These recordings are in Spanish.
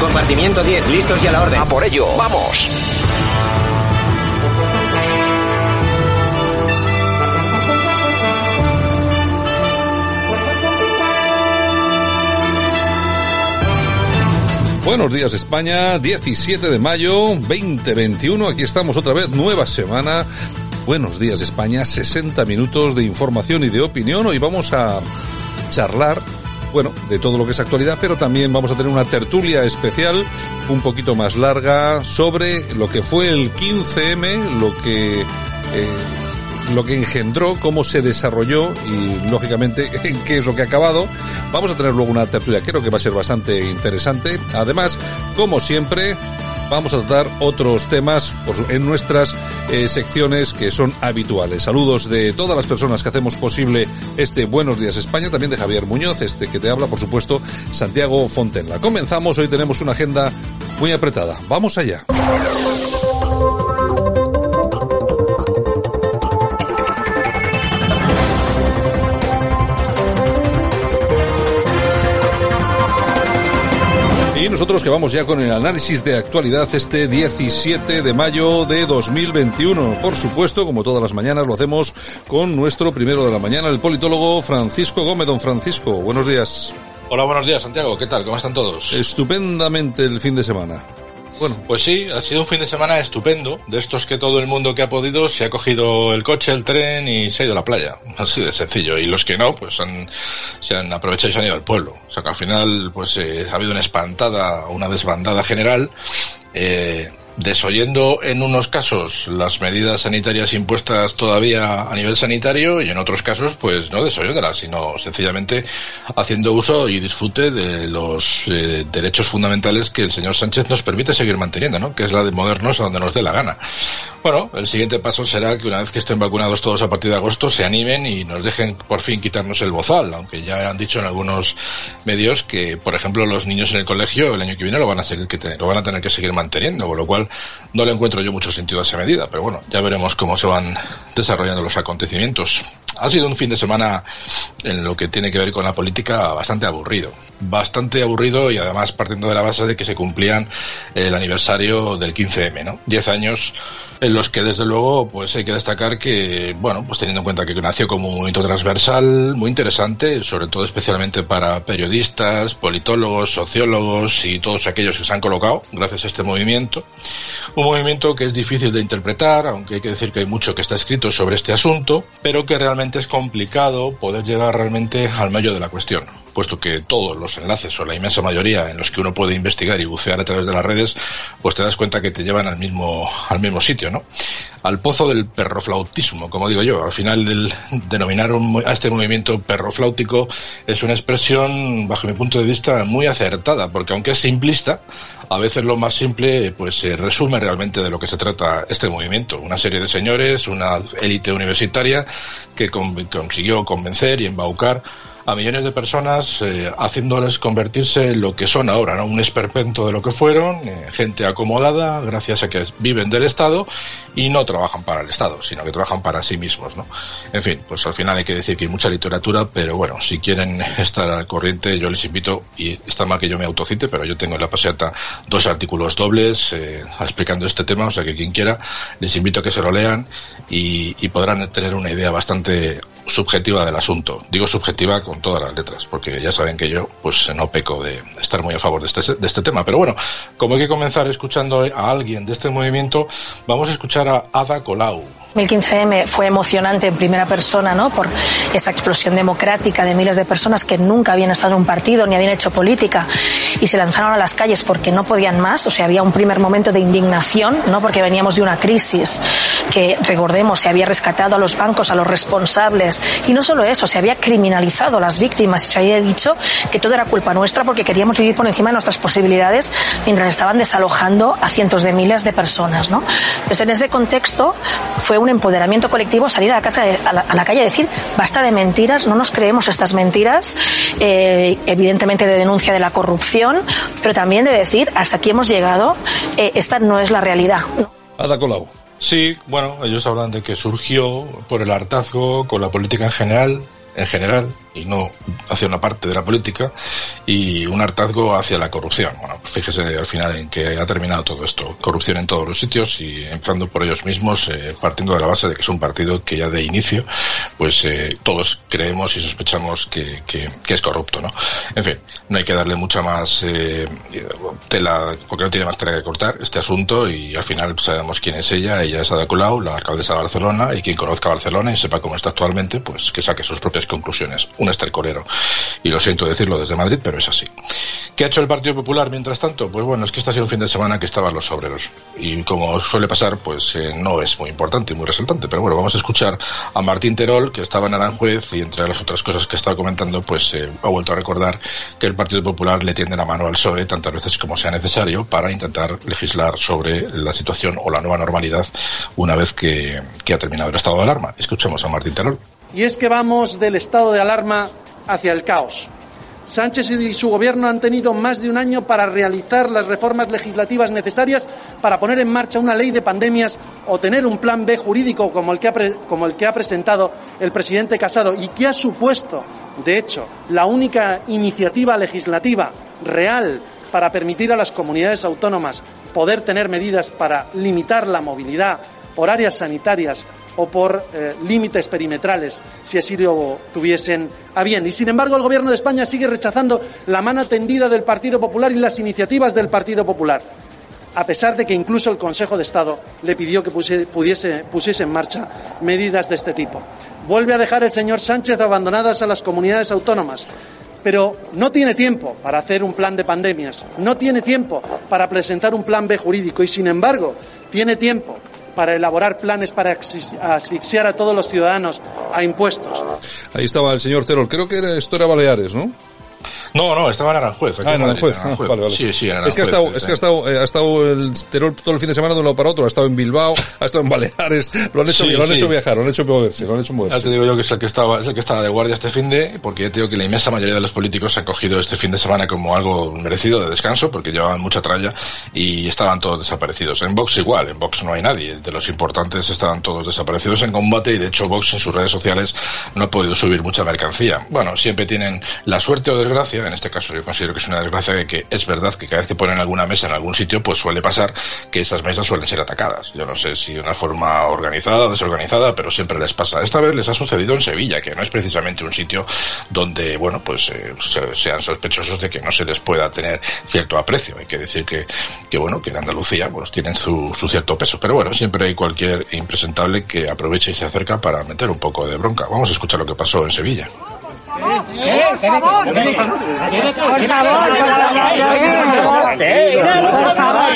Compartimiento 10, listos y a la orden. A por ello, vamos. Buenos días España, 17 de mayo 2021, aquí estamos otra vez, nueva semana. Buenos días España, 60 minutos de información y de opinión. Hoy vamos a charlar, bueno, de todo lo que es actualidad, pero también vamos a tener una tertulia especial, un poquito más larga, sobre lo que fue el 15M, lo que... Eh, lo que engendró, cómo se desarrolló y lógicamente en qué es lo que ha acabado. Vamos a tener luego una tertulia, creo que va a ser bastante interesante. Además, como siempre, vamos a tratar otros temas en nuestras eh, secciones que son habituales. Saludos de todas las personas que hacemos posible este Buenos Días España, también de Javier Muñoz, este que te habla, por supuesto, Santiago Fontenla. Comenzamos, hoy tenemos una agenda muy apretada. Vamos allá. Y nosotros que vamos ya con el análisis de actualidad este 17 de mayo de 2021. Por supuesto, como todas las mañanas, lo hacemos con nuestro primero de la mañana, el politólogo Francisco Gómez. Don Francisco, buenos días. Hola, buenos días, Santiago. ¿Qué tal? ¿Cómo están todos? Estupendamente el fin de semana. Bueno. Pues sí, ha sido un fin de semana estupendo, de estos que todo el mundo que ha podido se ha cogido el coche, el tren y se ha ido a la playa. Así de sencillo. Y los que no, pues han, se han aprovechado y se han ido al pueblo. O sea que al final, pues eh, ha habido una espantada, una desbandada general. Eh, desoyendo en unos casos las medidas sanitarias impuestas todavía a nivel sanitario y en otros casos pues no desoyéndolas sino sencillamente haciendo uso y disfrute de los eh, derechos fundamentales que el señor Sánchez nos permite seguir manteniendo ¿no? que es la de movernos a donde nos dé la gana bueno el siguiente paso será que una vez que estén vacunados todos a partir de agosto se animen y nos dejen por fin quitarnos el bozal aunque ya han dicho en algunos medios que por ejemplo los niños en el colegio el año que viene lo van a seguir que lo van a tener que seguir manteniendo con lo cual no le encuentro yo mucho sentido a esa medida, pero bueno, ya veremos cómo se van desarrollando los acontecimientos. Ha sido un fin de semana en lo que tiene que ver con la política bastante aburrido. Bastante aburrido y además partiendo de la base de que se cumplían el aniversario del 15M, ¿no? Diez años en los que desde luego pues hay que destacar que, bueno, pues teniendo en cuenta que nació como un movimiento transversal muy interesante, sobre todo especialmente para periodistas, politólogos, sociólogos y todos aquellos que se han colocado gracias a este movimiento. Un movimiento que es difícil de interpretar, aunque hay que decir que hay mucho que está escrito sobre este asunto, pero que realmente es complicado poder llegar realmente al medio de la cuestión puesto que todos los enlaces o la inmensa mayoría en los que uno puede investigar y bucear a través de las redes, pues te das cuenta que te llevan al mismo, al mismo sitio, ¿no? Al pozo del perroflautismo, como digo yo. Al final, el denominar a este movimiento perrofláutico es una expresión, bajo mi punto de vista, muy acertada, porque aunque es simplista, a veces lo más simple, pues se resume realmente de lo que se trata este movimiento. Una serie de señores, una élite universitaria que consiguió convencer y embaucar a millones de personas eh, haciéndoles convertirse en lo que son ahora, ¿no? Un esperpento de lo que fueron, eh, gente acomodada gracias a que viven del Estado y no trabajan para el Estado, sino que trabajan para sí mismos, ¿no? En fin, pues al final hay que decir que hay mucha literatura, pero bueno, si quieren estar al corriente, yo les invito, y está mal que yo me autocite, pero yo tengo en la paseta dos artículos dobles eh, explicando este tema, o sea que quien quiera, les invito a que se lo lean y, y podrán tener una idea bastante subjetiva del asunto. Digo subjetiva con todas las letras, porque ya saben que yo pues no peco de estar muy a favor de este, de este tema. Pero bueno, como hay que comenzar escuchando a alguien de este movimiento, vamos a escuchar a Ada Colau. El 15M fue emocionante en primera persona, ¿no? Por esa explosión democrática de miles de personas que nunca habían estado en un partido ni habían hecho política y se lanzaron a las calles porque no podían más, o sea, había un primer momento de indignación, ¿no? Porque veníamos de una crisis que, recordemos, se había rescatado a los bancos, a los responsables, y no solo eso, se había criminalizado a las víctimas y se había dicho que todo era culpa nuestra porque queríamos vivir por encima de nuestras posibilidades mientras estaban desalojando a cientos de miles de personas, ¿no? Pues en ese contexto fue un empoderamiento colectivo salir a la, casa a, la, calle y decir basta de mentiras, no nos creemos estas mentiras, eh, evidentemente de denuncia de la corrupción, pero también de decir hasta aquí hemos llegado, eh, esta no es la realidad. Ada Colau. Sí, bueno, ellos hablan de que surgió por el hartazgo con la política en general, en general, y no hacia una parte de la política y un hartazgo hacia la corrupción. Bueno, pues fíjese al final en que ha terminado todo esto. Corrupción en todos los sitios y entrando por ellos mismos, eh, partiendo de la base de que es un partido que ya de inicio, pues eh, todos creemos y sospechamos que, que, es corrupto, ¿no? En fin, no hay que darle mucha más eh, tela, porque no tiene más tela que cortar este asunto y al final sabemos quién es ella. Ella es Ada Colau, la alcaldesa de Barcelona y quien conozca Barcelona y sepa cómo está actualmente, pues que saque sus propias conclusiones un estercolero. Y lo siento decirlo desde Madrid, pero es así. ¿Qué ha hecho el Partido Popular mientras tanto? Pues bueno, es que este ha sido un fin de semana que estaban los obreros. Y como suele pasar, pues eh, no es muy importante y muy resaltante. Pero bueno, vamos a escuchar a Martín Terol, que estaba en Aranjuez y entre las otras cosas que estaba comentando, pues eh, ha vuelto a recordar que el Partido Popular le tiende la mano al PSOE tantas veces como sea necesario para intentar legislar sobre la situación o la nueva normalidad una vez que, que ha terminado el estado de alarma. Escuchemos a Martín Terol y es que vamos del estado de alarma hacia el caos. Sánchez y su gobierno han tenido más de un año para realizar las reformas legislativas necesarias para poner en marcha una ley de pandemias o tener un plan B jurídico como el que ha, presentado el presidente Casado y que ha supuesto, de hecho, la única iniciativa legislativa real para permitir a las comunidades autónomas poder tener medidas para limitar la movilidad por áreas sanitarias o por eh, límites perimetrales, si así lo tuviesen a bien. Y sin embargo, el Gobierno de España sigue rechazando la mano tendida del Partido Popular y las iniciativas del Partido Popular, a pesar de que incluso el Consejo de Estado le pidió que pusiese, pusiese en marcha medidas de este tipo. Vuelve a dejar el señor Sánchez abandonadas a las comunidades autónomas, pero no tiene tiempo para hacer un plan de pandemias, no tiene tiempo para presentar un plan B jurídico y, sin embargo, tiene tiempo para elaborar planes para asfixiar a todos los ciudadanos a impuestos. Ahí estaba el señor Terol. Creo que era, esto era Baleares, ¿no? No, no, estaba en Aranjuez. Ah, en Aranjuez. Ah, vale, vale. Sí, sí, en Aranjuez. Es que ha estado, es que ha estado, eh, ha estado el Terol todo el fin de semana de un lado para otro. Ha estado en Bilbao, ha estado en Baleares. Lo han hecho, lo han hecho viajar, lo han hecho moverse, lo han hecho moverse. Ya te digo yo que es el que estaba, es el que estaba de guardia este fin de, porque ya te digo que la inmensa mayoría de los políticos han cogido este fin de semana como algo merecido de descanso, porque llevaban mucha tralla y estaban todos desaparecidos. En Vox igual, en Vox no hay nadie. De los importantes estaban todos desaparecidos en combate y de hecho Vox en sus redes sociales no ha podido subir mucha mercancía. Bueno, siempre tienen la suerte o desgracia, en este caso yo considero que es una desgracia de que es verdad que cada vez que ponen alguna mesa en algún sitio, pues suele pasar que esas mesas suelen ser atacadas. Yo no sé si de una forma organizada o desorganizada, pero siempre les pasa. Esta vez les ha sucedido en Sevilla, que no es precisamente un sitio donde, bueno, pues eh, sean sospechosos de que no se les pueda tener cierto aprecio. Hay que decir que, que bueno, que en Andalucía, pues tienen su, su cierto peso. Pero bueno, siempre hay cualquier impresentable que aproveche y se acerca para meter un poco de bronca. Vamos a escuchar lo que pasó en Sevilla. ¡Por favor! ¡Por favor!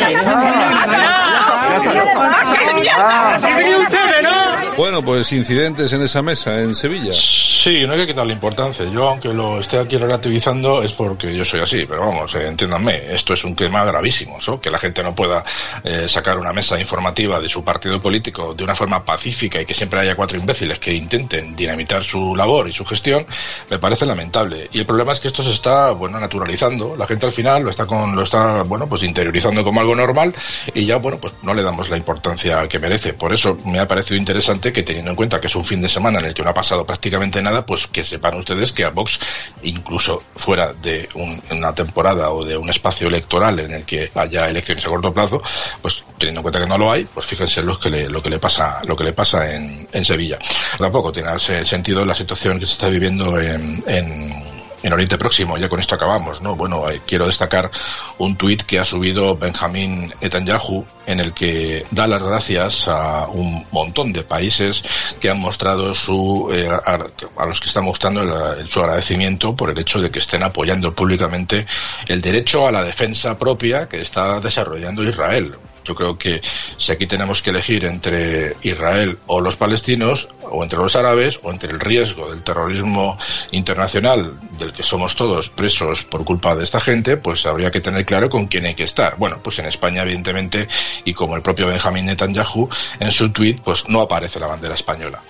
Bueno, pues incidentes en esa mesa en Sevilla. Sí, no hay que quitarle importancia. Yo, aunque lo esté aquí relativizando, es porque yo soy así. Pero vamos, eh, entiéndanme, esto es un tema gravísimo. Que la gente no pueda eh, sacar una mesa informativa de su partido político de una forma pacífica y que siempre haya cuatro imbéciles que intenten dinamitar su labor y su gestión, me parece lamentable. Y el problema es que esto se está, bueno, naturalizando. La gente al final lo está con, lo está, bueno, pues interiorizando como algo normal y ya, bueno, pues no le damos la importancia que merece. Por eso me ha parecido interesante que teniendo en cuenta que es un fin de semana en el que no ha pasado prácticamente nada, pues que sepan ustedes que a Vox, incluso fuera de una temporada o de un espacio electoral en el que haya elecciones a corto plazo, pues teniendo en cuenta que no lo hay, pues fíjense lo que le, lo que le pasa, lo que le pasa en, en Sevilla. Tampoco tiene sentido la situación que se está viviendo en, en en Oriente Próximo. Ya con esto acabamos, ¿no? Bueno, quiero destacar un tuit que ha subido Benjamín Netanyahu en el que da las gracias a un montón de países que han mostrado su, eh, a, los que están mostrando su agradecimiento por el hecho de que estén apoyando públicamente el derecho a la defensa propia que está desarrollando Israel. Yo creo que si aquí tenemos que elegir entre Israel o los palestinos, o entre los árabes, o entre el riesgo del terrorismo internacional del que somos todos presos por culpa de esta gente, pues habría que tener claro con quién hay que estar. Bueno, pues en España, evidentemente, y como el propio Benjamín Netanyahu, en su tuit, pues no aparece la bandera española.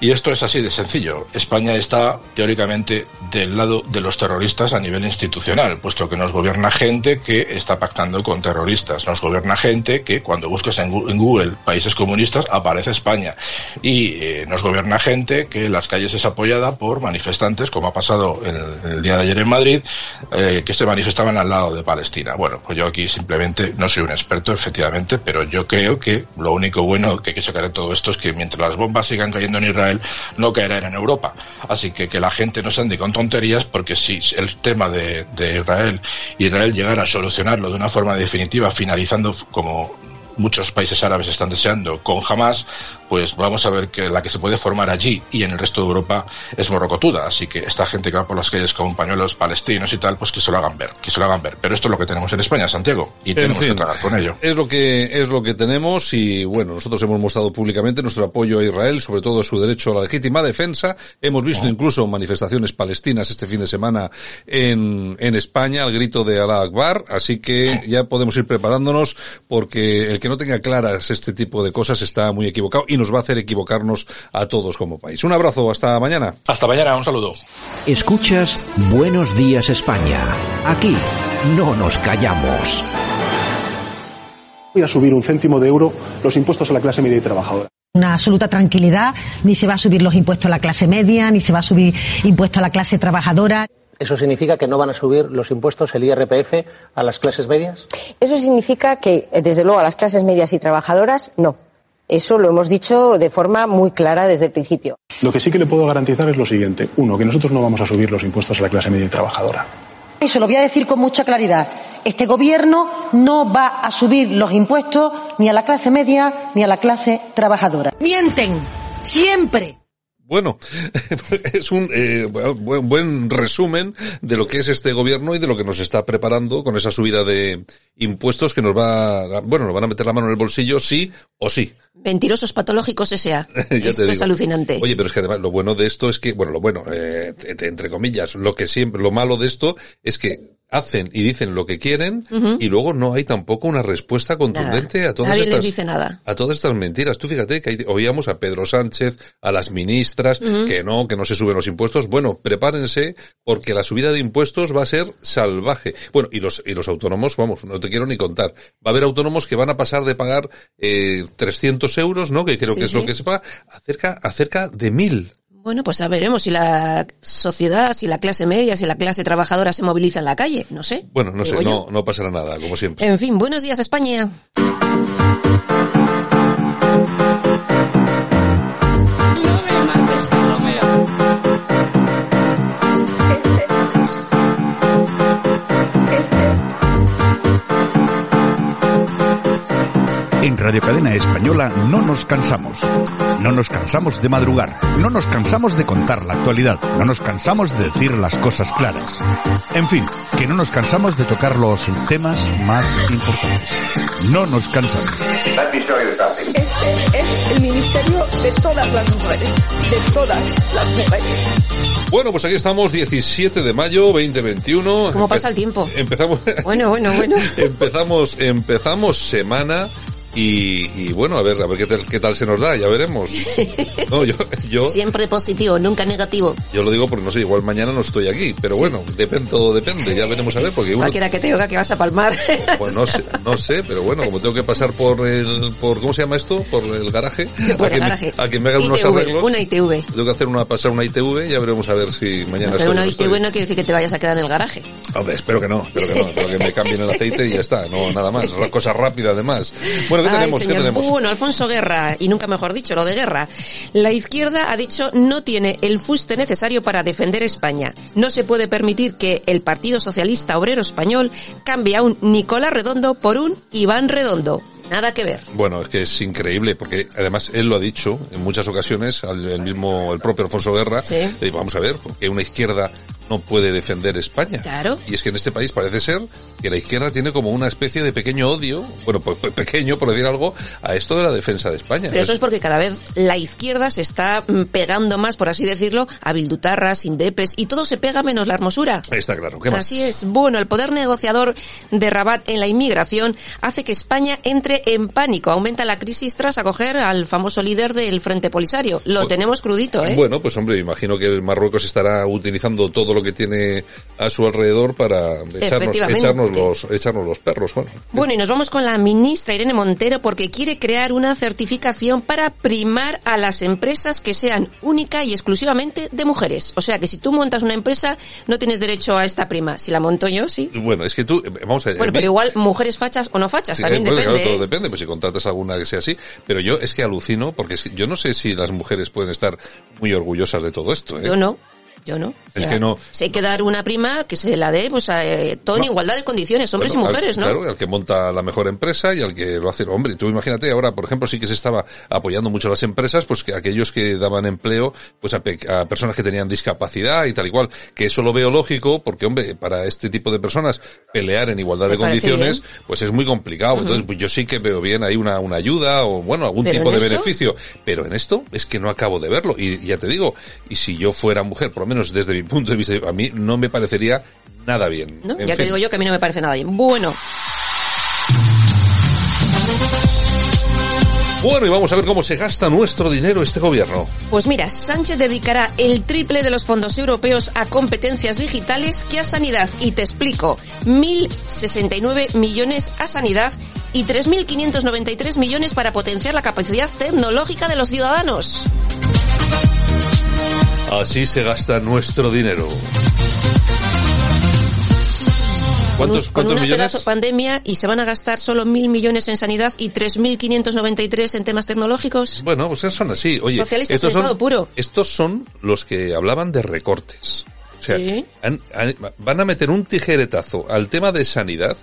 Y esto es así de sencillo. España está teóricamente del lado de los terroristas a nivel institucional, puesto que nos gobierna gente que está pactando con terroristas. Nos gobierna gente que cuando busques en Google países comunistas aparece España. Y eh, nos gobierna gente que las calles es apoyada por manifestantes, como ha pasado el, día de ayer en Madrid, eh, que se manifestaban al lado de Palestina. Bueno, pues yo aquí simplemente no soy un experto, efectivamente, pero yo creo que lo único bueno que hay que sacar de todo esto es que mientras las bombas sigan cayendo en Israel, no caerá en Europa. Así que que la gente no se ande con tonterías porque si el tema de, de Israel, Israel llegara a solucionarlo de una forma definitiva, finalizando como muchos países árabes están deseando con Hamas, pues vamos a ver que la que se puede formar allí y en el resto de Europa es morrocotuda. Así que esta gente que va por las calles con pañuelos palestinos y tal, pues que se lo hagan ver, que se lo hagan ver. Pero esto es lo que tenemos en España, Santiago, y tenemos que tratar con ello. Es lo que, es lo que tenemos y bueno, nosotros hemos mostrado públicamente nuestro apoyo a Israel, sobre todo su derecho a la legítima defensa. Hemos visto incluso manifestaciones palestinas este fin de semana en, en España al grito de Allah Akbar, así que ya podemos ir preparándonos porque el que no tenga claras este tipo de cosas está muy equivocado nos va a hacer equivocarnos a todos como país. Un abrazo, hasta mañana. Hasta mañana, un saludo. Escuchas Buenos Días España. Aquí no nos callamos. Voy a subir un céntimo de euro los impuestos a la clase media y trabajadora una absoluta tranquilidad, ni se va a subir los impuestos a la clase media, ni se va a subir impuestos a la clase trabajadora. ¿Eso significa que no van a subir los impuestos, el IRPF, a las clases medias? Eso significa que, desde luego, a las clases medias y trabajadoras, no. Eso lo hemos dicho de forma muy clara desde el principio. Lo que sí que le puedo garantizar es lo siguiente. Uno, que nosotros no vamos a subir los impuestos a la clase media y trabajadora. Eso lo voy a decir con mucha claridad. Este gobierno no va a subir los impuestos ni a la clase media ni a la clase trabajadora. Mienten. Siempre. Bueno, es un eh, buen, buen, resumen de lo que es este gobierno y de lo que nos está preparando con esa subida de impuestos que nos va, bueno, nos van a meter la mano en el bolsillo sí o sí. Mentirosos patológicos S.A. esto es alucinante. Oye, pero es que además lo bueno de esto es que, bueno, lo bueno, eh, entre comillas, lo que siempre, lo malo de esto es que hacen y dicen lo que quieren y luego no hay tampoco una respuesta contundente a todas estas dice nada. a todas estas mentiras. Tú fíjate que oíamos a Pedro Sánchez, a las ministras que no, que no se suben los impuestos. Bueno, prepárense porque la subida de impuestos va a ser salvaje. Bueno, y los y los autónomos, vamos, no te quiero ni contar. Va a haber autónomos que van a pasar de pagar eh, 300 euros, ¿no? Que creo que es lo que se paga, a cerca, a cerca de mil bueno, pues a veremos si la sociedad, si la clase media, si la clase trabajadora se moviliza en la calle, no sé. Bueno, no sé, no, no pasará nada, como siempre. En fin, buenos días España. En Radio Cadena Española no nos cansamos. No nos cansamos de madrugar. No nos cansamos de contar la actualidad. No nos cansamos de decir las cosas claras. En fin, que no nos cansamos de tocar los temas más importantes. No nos cansamos. Este es el ministerio de todas las mujeres. De todas las mujeres. Bueno, pues aquí estamos, 17 de mayo 2021. ¿Cómo pasa el tiempo? Empezamos. Bueno, bueno, bueno. empezamos, empezamos semana y, y, bueno, a ver, a ver qué tal, qué tal se nos da, ya veremos. No, yo, yo, Siempre positivo, nunca negativo. Yo lo digo porque no sé, igual mañana no estoy aquí, pero bueno, depende, todo depende, ya veremos a ver porque uno... Cualquiera que te diga que vas a palmar. Pues no sé, no sé, pero bueno, como tengo que pasar por el, por, ¿cómo se llama esto? Por el garaje. Por a, el que garaje. Me, a que me hagan unos arreglos. Una ITV. Tengo que hacer una, pasar una ITV, ya veremos a ver si mañana no, Pero una ITV no quiere decir que te vayas a quedar en el garaje. Hombre, espero que no, espero que no, espero que me cambien el aceite y ya está, no, nada más, cosa rápida además. Bueno, Bueno, ¿qué Ay, tenemos? ¿Qué tenemos? Bueno, Alfonso Guerra, y nunca mejor dicho, lo de Guerra. La izquierda ha dicho no tiene el fuste necesario para defender España. No se puede permitir que el Partido Socialista Obrero Español cambie a un Nicolás Redondo por un Iván Redondo. Nada que ver. Bueno, es que es increíble, porque además él lo ha dicho en muchas ocasiones, al- el mismo, el propio Alfonso Guerra, Sí. eh, vamos a ver, porque una izquierda no puede defender España. Claro. Y es que en este país parece ser que la izquierda tiene como una especie de pequeño odio, bueno, pues pues pequeño por decir algo, a esto de la defensa de España. Pero eso es porque cada vez la izquierda se está mm, pegando más, por así decirlo, a bildutarras, indepes, y todo se pega menos la hermosura. Está claro, ¿qué más? Así es. Bueno, el poder negociador de Rabat en la inmigración hace que España entre en pánico. Aumenta la crisis tras acoger al famoso líder del Frente Polisario. Lo tenemos crudito, ¿eh? Bueno, pues hombre, imagino que Marruecos estará utilizando todo lo que tiene a su alrededor para echarnos, los, echarnos los perros. Bueno, Bueno, y nos vamos con la ministra Irene Montero porque quiere crear una certificación para primar a las empresas que sean única y exclusivamente de mujeres. O sea que si tú montas una empresa, no tienes derecho a esta prima. Si la monto yo, sí. bueno, es que tú, vamos a. Bueno, pero igual mujeres fachas o no fachas, Sí, también depende. claro, todo ¿eh? depende, pues si contratas alguna que sea así. Pero yo es que alucino, porque yo no sé si las mujeres pueden estar muy orgullosas de todo esto. ¿eh? Yo no. Yo no. Es que no. Si hay que dar una prima, que se la dé, pues a eh, todo en No. igualdad de condiciones, hombres Bueno, y mujeres, al, ¿no? Claro, al que monta la mejor empresa y al que lo hace. Hombre, tú imagínate ahora, por ejemplo, sí que se estaba apoyando mucho a las empresas, pues que aquellos que daban empleo, pues a, pe- a personas que tenían discapacidad y tal y cual. Que eso lo veo lógico, porque hombre, para este tipo de personas pelear en igualdad de condiciones, bien. pues es muy complicado. Entonces, pues yo sí que veo bien ahí una, una ayuda o bueno, algún tipo de esto- beneficio. Pero en esto es que no acabo de verlo. Y ya te digo, y si yo fuera mujer, por lo menos desde mi punto de vista, a mí no me parecería nada bien. Ya te digo yo que a mí no me parece nada bien. Bueno, Bueno, y vamos a ver cómo se gasta nuestro dinero este gobierno. pues mira, Sánchez dedicará el triple de los fondos europeos a competencias digitales que a sanidad. Y te explico, 1.069 millones a sanidad y 3.593 millones para potenciar la capacidad tecnológica de los ciudadanos. Así se gasta nuestro dinero. Con, ¿Cuántos, con cuántos una millones? pedazo pandemia y se van a gastar solo 1.000 millones en sanidad y 3.593 en temas tecnológicos. Bueno, pues son así. Oye, Socialistas estos son, estado puro. estos son los que hablaban de recortes. O sea, Sí. han- han- van a meter un tijeretazo al tema de sanidad,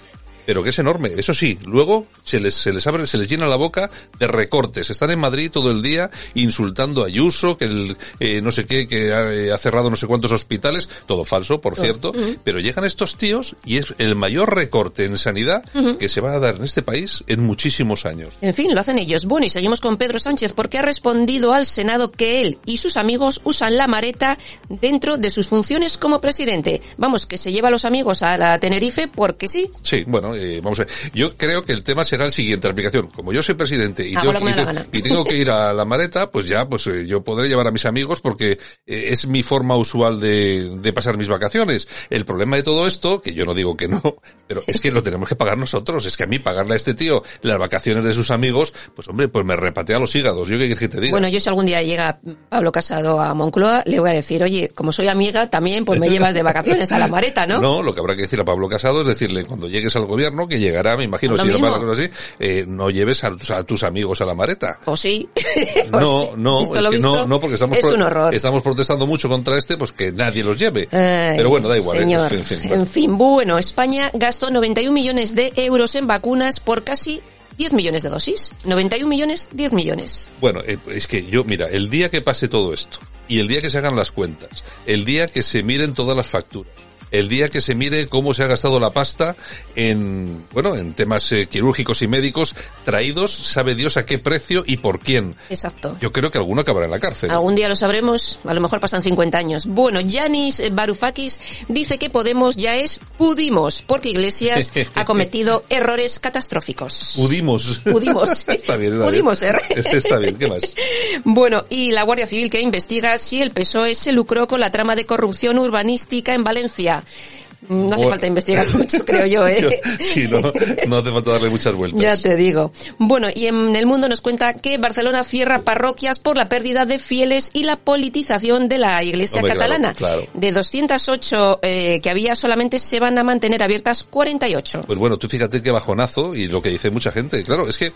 pero que es enorme. Eso sí, luego se les, se les abre, se les llena la boca de recortes. Están en Madrid todo el día insultando a Ayuso, que el, eh, no sé qué, que ha, eh, ha cerrado no sé cuántos hospitales, todo falso, por cierto, pero llegan estos tíos y es el mayor recorte en sanidad que se va a dar en este país en muchísimos años. En fin, lo hacen ellos. Bueno, y seguimos con Pedro Sánchez porque ha respondido al Senado que él y sus amigos usan la mareta dentro de sus funciones como presidente. Vamos, que se lleva a los amigos a la Tenerife porque sí. Sí, bueno, eh, vamos a ver. Yo creo que el tema será el siguiente, la aplicación. Como yo soy presidente y, Hago tengo, y te- y tengo que ir a la mareta, pues ya, pues eh, yo podré llevar a mis amigos porque eh, es mi forma usual de, de pasar mis vacaciones. El problema de todo esto, que yo no digo que no, pero es que lo tenemos que pagar nosotros. Es que a mí pagarle a este tío las vacaciones de sus amigos, pues hombre, pues me repatea los hígados. Yo qué quieres que te diga. Bueno, yo si algún día llega Pablo Casado a Moncloa, le voy a decir, oye, como soy amiga, también pues me llevas de vacaciones a la mareta, ¿no? No, lo que habrá que decir a Pablo Casado es decirle, cuando llegues al gobierno, que llegará, me imagino, Lo si mismo. cosas así, eh, no lleves a, tus- a tus amigos a la mareta. O sí. No, no, es que no, no, porque estamos, es pro- estamos protestando mucho contra este, pues que nadie los lleve. Ay, Pero bueno, da igual. ¿eh? En fin, bueno. En fin, bueno, España gastó 91 millones de euros en vacunas por casi 10 millones de dosis. 91 millones, 10 millones. Bueno, eh, es que yo, mira, el día que pase todo esto, y el día que se hagan las cuentas, el día que se miren todas las facturas, el día que se mire cómo se ha gastado la pasta en, bueno, en temas eh, quirúrgicos y médicos traídos, sabe Dios a qué precio y por quién. Exacto. Yo creo que alguno acabará en la cárcel. Algún día lo sabremos, a lo mejor pasan 50 años. Bueno, Yanis Varoufakis dice que Podemos ya es Pudimos, porque Iglesias ha cometido errores catastróficos. Pudimos. Pudimos. está bien, está Pudimos bien. ser. Está bien, ¿qué más? Bueno, y la Guardia Civil que investiga si el PSOE se lucró con la trama de corrupción urbanística en Valencia. No hace falta investigar mucho, creo yo, ¿eh? Sí, no, no hace falta darle muchas vueltas. Ya te digo. Bueno, y en el mundo nos cuenta que Barcelona cierra parroquias por la pérdida de fieles y la politización de la iglesia Hombre, claro, catalana. claro. De 208 eh, que había, solamente se van a mantener abiertas 48. Pues bueno, tú fíjate qué bajonazo y lo que dice mucha gente. Claro, es que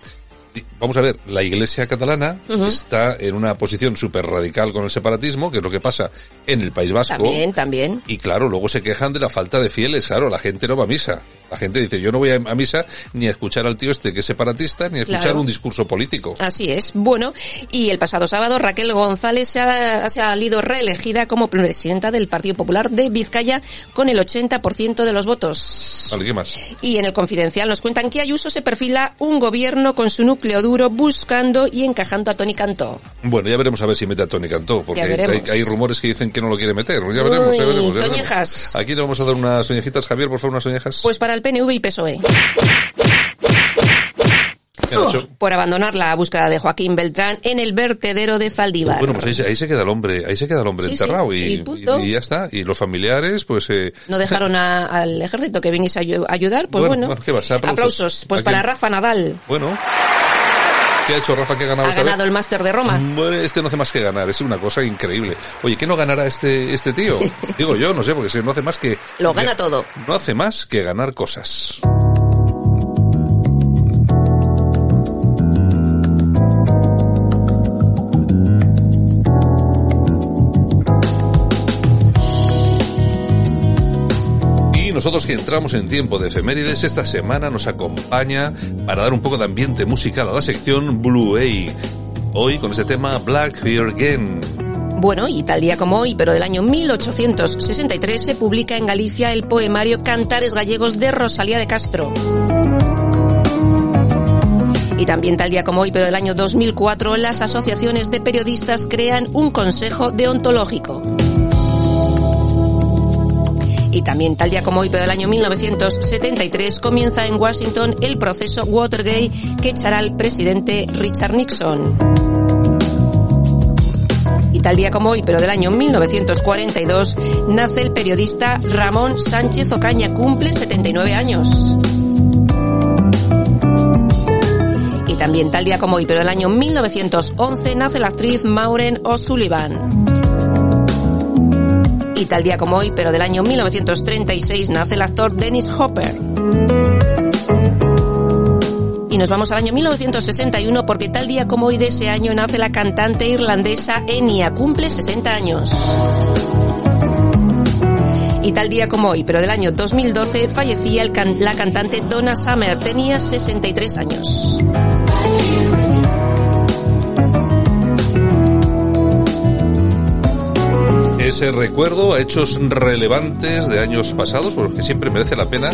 vamos a ver, la Iglesia catalana está en una posición súper radical con el separatismo, que es lo que pasa en el País Vasco. También, también. Y claro, luego se quejan de la falta de fieles, claro, la gente no va a misa. La gente dice, yo no voy a, a misa ni a escuchar al tío este que es separatista, ni a escuchar Claro. un discurso político. Así es. Bueno, y el pasado sábado Raquel González se ha, se ha salido reelegida como presidenta del Partido Popular de Vizcaya con el 80% de los votos. Vale, ¿qué más? Y en el Confidencial nos cuentan que Ayuso se perfila un gobierno con su núcleo duro buscando y encajando a Tony Cantó. Bueno, ya veremos a ver si mete a Tony Cantó, porque Ya hay, hay rumores que dicen que no lo quiere meter. Ya veremos, ya Uy, veremos. ya veremos. Aquí le vamos a dar unas soñejitas, Javier, por favor, unas soñejas. Pues para el PNV y PSOE. ¿Qué han hecho? Por abandonar la búsqueda de Joaquín Beltrán en el vertedero de Zaldívar. Bueno, pues ahí, se- ahí se queda el hombre, ahí se queda el hombre Sí, sí, enterrado y y, punto. y- y ya está. Y los familiares, pues eh, No dejaron a- al ejército que viniese a ayu- ayudar, pues Bueno, bueno. bueno, ¿qué pasa? Aplausos. Pues ¿A para? Rafa Nadal. bueno. ¿Qué ha hecho Rafa que ha ganado Ha esta ganado vez? el máster de Roma. Este no hace más que ganar, es una cosa increíble. Oye, ¿qué no ganará este, este tío? Digo yo, no sé, porque si no hace más que... Lo gana todo. No hace más que ganar cosas. Nosotros que entramos en tiempo de efemérides, esta semana nos acompaña para dar un poco de ambiente musical a la sección Blue A. Hoy con este tema Black Here Again. Bueno, y tal día como hoy, pero del año 1863, se publica en Galicia el poemario Cantares Gallegos de Rosalía de Castro. Y también tal día como hoy, pero del año 2004, las asociaciones de periodistas crean un consejo deontológico. Y también tal día como hoy, pero del año 1973, comienza en Washington el proceso Watergate que echará al presidente Richard Nixon. Y tal día como hoy, pero del año 1942, nace el periodista Ramón Sánchez Ocaña, cumple 79 años. Y también tal día como hoy, pero del año 1911, nace la actriz Maureen O'Sullivan. Y tal día como hoy, pero del año 1936, nace el actor Dennis Hopper. Y nos vamos al año 1961 porque tal día como hoy de ese año nace la cantante irlandesa Enya, cumple 60 años. Y tal día como hoy, pero del año 2012, fallecía la cantante Donna Summer, tenía 63 años. Ese recuerdo a hechos relevantes de años pasados, por los que siempre merece la pena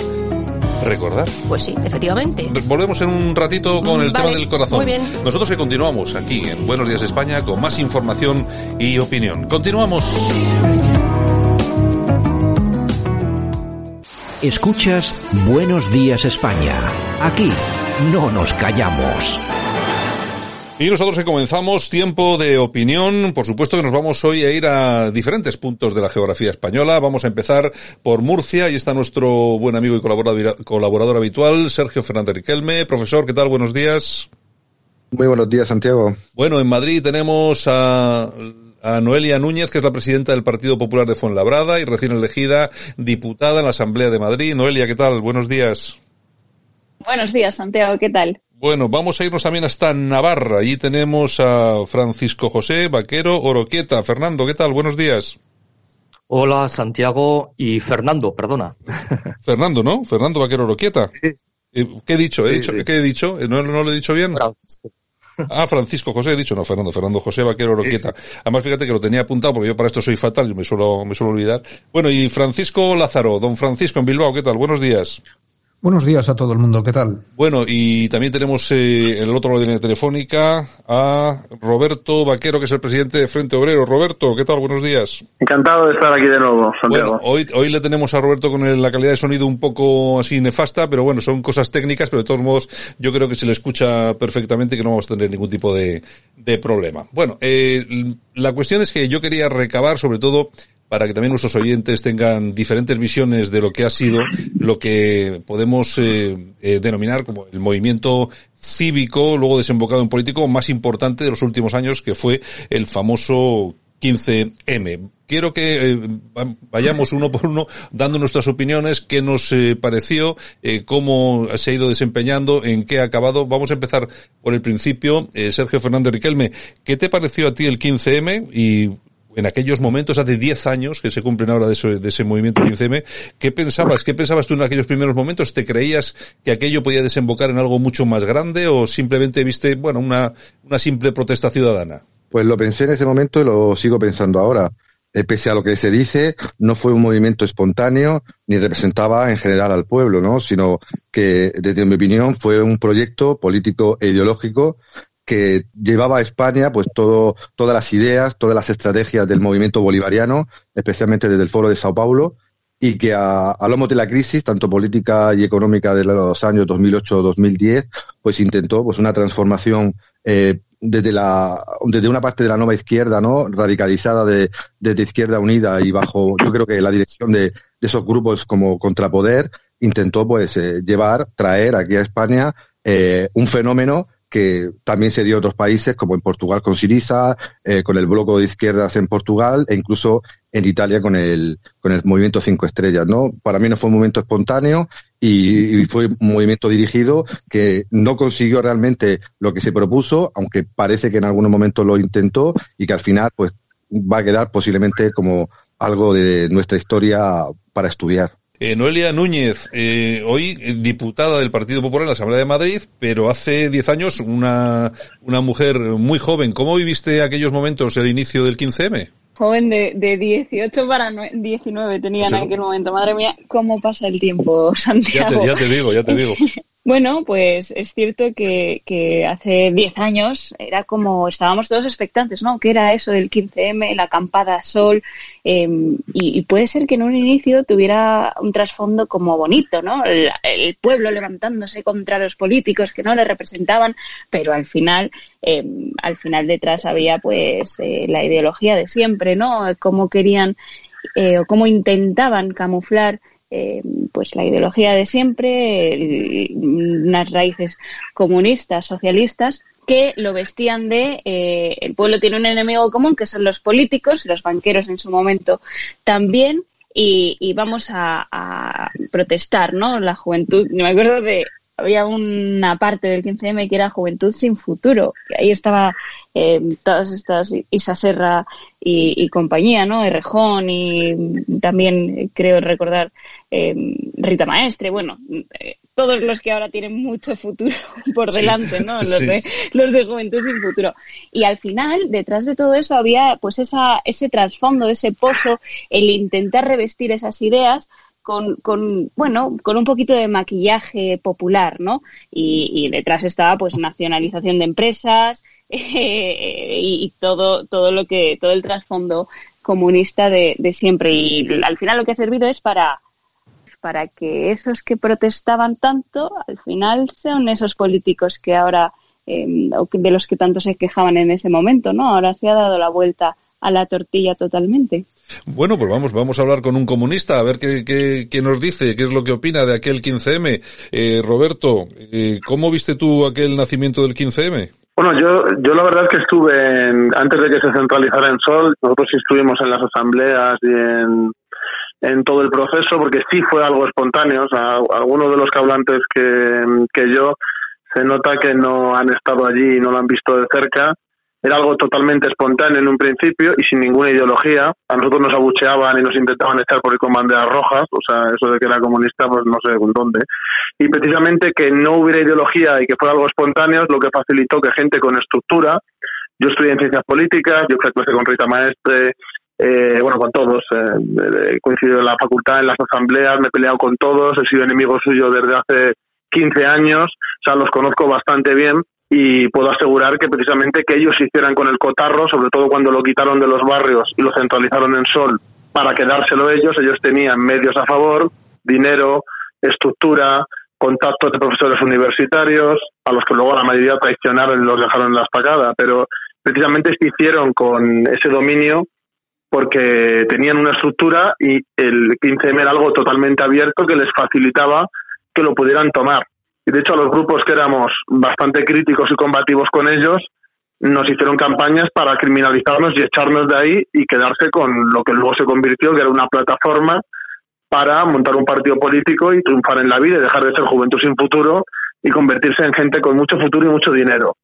recordar. Pues sí, efectivamente. Volvemos en un ratito con el Vale, tema del corazón. muy bien. Nosotros que continuamos aquí en Buenos Días España con más información y opinión. Continuamos. Escuchas Buenos Días España. Aquí no nos callamos. Y nosotros que comenzamos tiempo de opinión, por supuesto que nos vamos hoy a ir a diferentes puntos de la geografía española. Vamos a empezar por Murcia y está nuestro buen amigo y colaborador, colaborador habitual, Sergio Fernández Riquelme. Profesor, ¿qué tal? Buenos días. Muy buenos días, Santiago. Bueno, en Madrid tenemos a, a Noelia Núñez, que es la presidenta del Partido Popular de Fuenlabrada y recién elegida diputada en la Asamblea de Madrid. Noelia, ¿qué tal? Buenos días. Buenos días, Santiago, ¿qué tal? Bueno, vamos a irnos también hasta Navarra. Allí tenemos a Francisco José Vaquero Oroquieta. Fernando, ¿qué tal? Buenos días. Hola, Santiago y Fernando, perdona. Fernando, ¿no? Fernando Vaquero Oroquieta. Eh, ¿Qué he dicho? ¿He Sí, dicho? sí. ¿Qué he dicho? ¿No, no lo he dicho bien? Ah, Francisco José, he dicho, no, Fernando, Fernando José Vaquero Oroquieta. Además, fíjate que lo tenía apuntado porque yo para esto soy fatal, yo me suelo, me suelo olvidar. Bueno, y Francisco Lázaro, don Francisco en Bilbao, ¿qué tal? Buenos días. Buenos días a todo el mundo, ¿qué tal? Bueno, y también tenemos eh, en el otro lado de la línea telefónica a Roberto Vaquero, que es el presidente de Frente Obrero. Roberto, ¿qué tal? Buenos días. Encantado de estar aquí de nuevo, Santiago. Bueno, hoy, hoy le tenemos a Roberto con el- la calidad de sonido un poco así nefasta, pero bueno, son cosas técnicas, pero de todos modos yo creo que se le escucha perfectamente y que no vamos a tener ningún tipo de, de problema. Bueno, eh, la cuestión es que yo quería recabar sobre todo para que también nuestros oyentes tengan diferentes visiones de lo que ha sido lo que podemos eh, eh, denominar como el movimiento cívico, luego desembocado en político más importante de los últimos años, que fue el famoso 15M. Quiero que eh, vayamos uno por uno dando nuestras opiniones, qué nos pareció, cómo se ha ido desempeñando, en qué ha acabado. Vamos a empezar por el principio. Sergio Fernández Riquelme, ¿qué te pareció a ti el 15M? Y en aquellos momentos, hace 10 años que se cumplen ahora de ese, de ese movimiento 15M, ¿qué pensabas? ¿Qué pensabas tú en aquellos primeros momentos? ¿Te creías que aquello podía desembocar en algo mucho más grande o simplemente viste, bueno, una, una simple protesta ciudadana? Pues lo pensé en ese momento y lo sigo pensando ahora. Eh, pese a lo que se dice, no fue un movimiento espontáneo ni representaba en general al pueblo, ¿no? Sino que, desde mi opinión, fue un proyecto político e ideológico que llevaba a España pues todo, todas las ideas, todas las estrategias del movimiento bolivariano, especialmente desde el Foro de Sao Paulo, y que a, a lomo de la crisis, tanto política y económica de los años 2008-2010, pues intentó pues una transformación eh, desde la desde una parte de la nueva izquierda no radicalizada de desde izquierda unida y bajo yo creo que la dirección de, de esos grupos como contrapoder intentó pues eh, llevar traer aquí a España eh, un fenómeno que también se dio en otros países, como en Portugal con Siriza, eh, con el bloco de izquierdas en Portugal e incluso en Italia con el, con el movimiento Cinco Estrellas, ¿no? Para mí no fue un momento espontáneo y, y, fue un movimiento dirigido que no consiguió realmente lo que se propuso, aunque parece que en algunos momentos lo intentó y que al final pues va a quedar posiblemente como algo de nuestra historia para estudiar. Eh, Noelia Núñez, eh, hoy diputada del Partido Popular en la Asamblea de Madrid, pero hace 10 años una, una mujer muy joven. ¿Cómo viviste aquellos momentos, el inicio del 15M? Joven de, de 18 para 19 tenía en aquel momento. Madre mía, ¿cómo pasa el tiempo, Santiago? Ya te, ya te digo, ya te digo. Bueno, pues es cierto que, que hace 10 años era como estábamos todos expectantes, ¿no? ¿Qué era eso del 15M, la acampada sol? Eh, y, y, puede ser que en un inicio tuviera un trasfondo como bonito, ¿no? El, pueblo levantándose contra los políticos que no le representaban, pero al final, eh, al final detrás había pues eh, la ideología de siempre, ¿no? Cómo querían o cómo intentaban camuflar eh, pues la ideología de siempre, unas raíces comunistas, socialistas, que lo vestían de eh, el pueblo tiene un enemigo común que son los políticos, los banqueros en su momento también, y, y vamos a, a, protestar, ¿no? La juventud, me acuerdo de había una parte del 15M que era Juventud sin Futuro, y ahí estaba eh, todas estas, Isa Serra y, y, compañía, ¿no? Errejón y también creo recordar eh, Rita Maestre, bueno, eh, todos los que ahora tienen mucho futuro por delante, sí, ¿no? Los, sí. de, los de Juventud sin Futuro. Y al final, detrás de todo eso había pues esa, ese trasfondo, ese pozo, el intentar revestir esas ideas con, con, bueno, con un poquito de maquillaje popular, ¿no? Y, detrás estaba, pues, nacionalización de empresas y, todo, todo lo que, todo el trasfondo comunista de, de, siempre. Y al final lo que ha servido es para, para que esos que protestaban tanto, al final sean esos políticos que ahora, eh, de los que tanto se quejaban en ese momento, ¿no? Ahora se ha dado la vuelta a la tortilla totalmente. Bueno, pues vamos, vamos a hablar con un comunista, a ver qué, qué, nos dice, qué es lo que opina de aquel 15M. Eh, Roberto, eh, ¿cómo viste tú aquel nacimiento del 15M? Bueno, yo, yo la verdad es que estuve, antes de que se centralizara en Sol, nosotros estuvimos en las asambleas y en, todo el proceso, porque sí fue algo espontáneo. O sea, algunos de los que hablantes que, que yo se nota que no han estado allí y no lo han visto de cerca era algo totalmente espontáneo en un principio y sin ninguna ideología. A nosotros nos abucheaban y nos intentaban echar por ir con banderas rojas, o sea, eso de que era comunista, pues no sé con dónde. Y precisamente que no hubiera ideología y que fuera algo espontáneo es lo que facilitó que gente con estructura, yo estudié en ciencias políticas, yo fui a clase con Rita Maestre, eh, bueno, con todos, eh, he coincidido en la facultad, en las asambleas, me he peleado con todos, he sido enemigo suyo desde hace 15 años, o sea, los conozco bastante bien y puedo asegurar que precisamente que ellos hicieran con el cotarro, sobre todo cuando lo quitaron de los barrios y lo centralizaron en Sol para quedárselo ellos, ellos tenían medios a favor, dinero, estructura, contactos de profesores universitarios, a los que luego la mayoría traicionaron y los dejaron en la espacada, pero precisamente se hicieron con ese dominio porque tenían una estructura y el 15M era algo totalmente abierto que les facilitaba que lo pudieran tomar y de hecho a los grupos que éramos bastante críticos y combativos con ellos, nos hicieron campañas para criminalizarnos y echarnos de ahí y quedarse con lo que luego se convirtió, que era una plataforma para montar un partido político y triunfar en la vida y dejar de ser juventud sin futuro y convertirse en gente con mucho futuro y mucho dinero.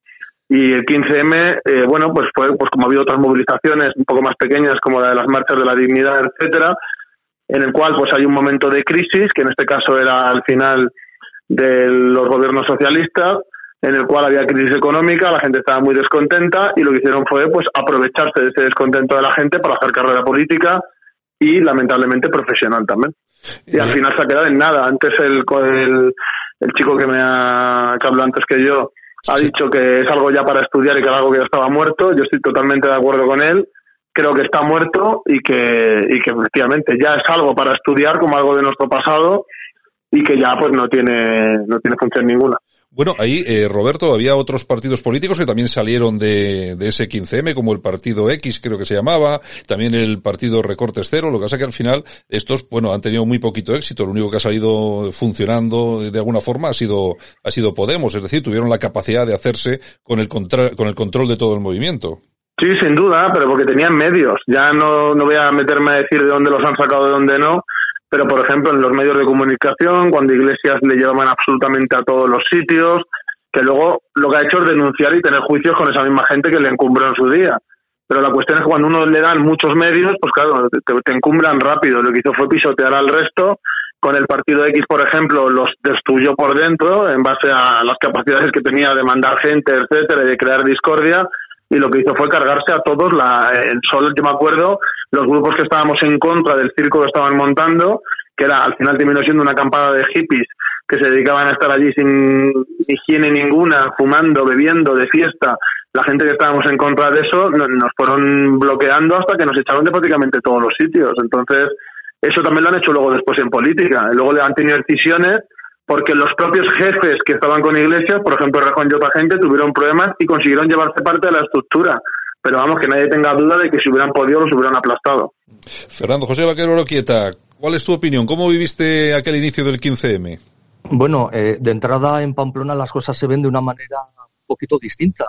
Y el 15M, eh, bueno, pues fue, pues como ha habido otras movilizaciones un poco más pequeñas, como la de las marchas de la dignidad, etcétera, en el cual pues hay un momento de crisis, que en este caso era al final de los gobiernos socialistas, en el cual había crisis económica, la gente estaba muy descontenta y lo que hicieron fue pues aprovecharse de ese descontento de la gente para hacer carrera política y lamentablemente profesional también. Y al final se ha quedado en nada. Antes el, el, el chico que me ha que habló antes que yo ha dicho que es algo ya para estudiar y que era algo que ya estaba muerto. Yo estoy totalmente de acuerdo con él. Creo que está muerto y que, y que efectivamente ya es algo para estudiar como algo de nuestro pasado y que ya pues no tiene, no tiene función ninguna. Bueno, ahí, eh, Roberto, había otros partidos políticos que también salieron de, de, ese 15M, como el Partido X, creo que se llamaba, también el Partido Recortes Cero, lo que pasa que al final estos, bueno, han tenido muy poquito éxito, lo único que ha salido funcionando de alguna forma ha sido, ha sido Podemos, es decir, tuvieron la capacidad de hacerse con el, contra, con el control de todo el movimiento. Sí, sin duda, pero porque tenían medios. Ya no, no voy a meterme a decir de dónde los han sacado, de dónde no, pero por ejemplo en los medios de comunicación, cuando Iglesias le llevaban absolutamente a todos los sitios, que luego lo que ha hecho es denunciar y tener juicios con esa misma gente que le encumbró en su día. Pero la cuestión es que cuando uno le dan muchos medios, pues claro, te, te encumbran rápido. Lo que hizo fue pisotear al resto. Con el partido X, por ejemplo, los destruyó por dentro en base a las capacidades que tenía de mandar gente, etcétera, y de crear discordia y lo que hizo fue cargarse a todos, la, el solo, yo me acuerdo, los grupos que estábamos en contra del circo que estaban montando, que era al final terminó siendo una acampada de hippies que se dedicaban a estar allí sin higiene ninguna, fumando, bebiendo, de fiesta. La gente que estábamos en contra de eso nos fueron bloqueando hasta que nos echaron de prácticamente todos los sitios. Entonces, eso también lo han hecho luego después en política. Luego han tenido decisiones porque los propios jefes que estaban con Iglesias, por ejemplo Rejón y otra gente, tuvieron problemas y consiguieron llevarse parte de la estructura. Pero vamos, que nadie tenga duda de que si hubieran podido los hubieran aplastado. Fernando José Vaquero Oroquieta, ¿cuál es tu opinión? ¿Cómo viviste aquel inicio del 15M? Bueno, eh, de entrada en Pamplona las cosas se ven de una manera un poquito distinta,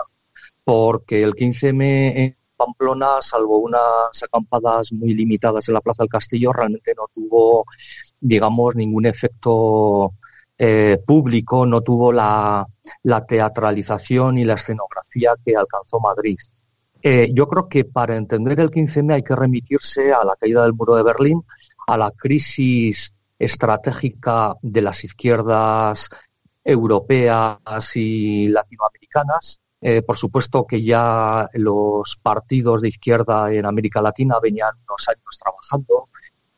porque el 15M en Pamplona, salvo unas acampadas muy limitadas en la Plaza del Castillo, realmente no tuvo, digamos, ningún efecto eh, público, no tuvo la, la, teatralización y la escenografía que alcanzó Madrid. Eh, yo creo que para entender el 15M hay que remitirse a la caída del muro de Berlín, a la crisis estratégica de las izquierdas europeas y latinoamericanas. Eh, por supuesto que ya los partidos de izquierda en América Latina venían unos años trabajando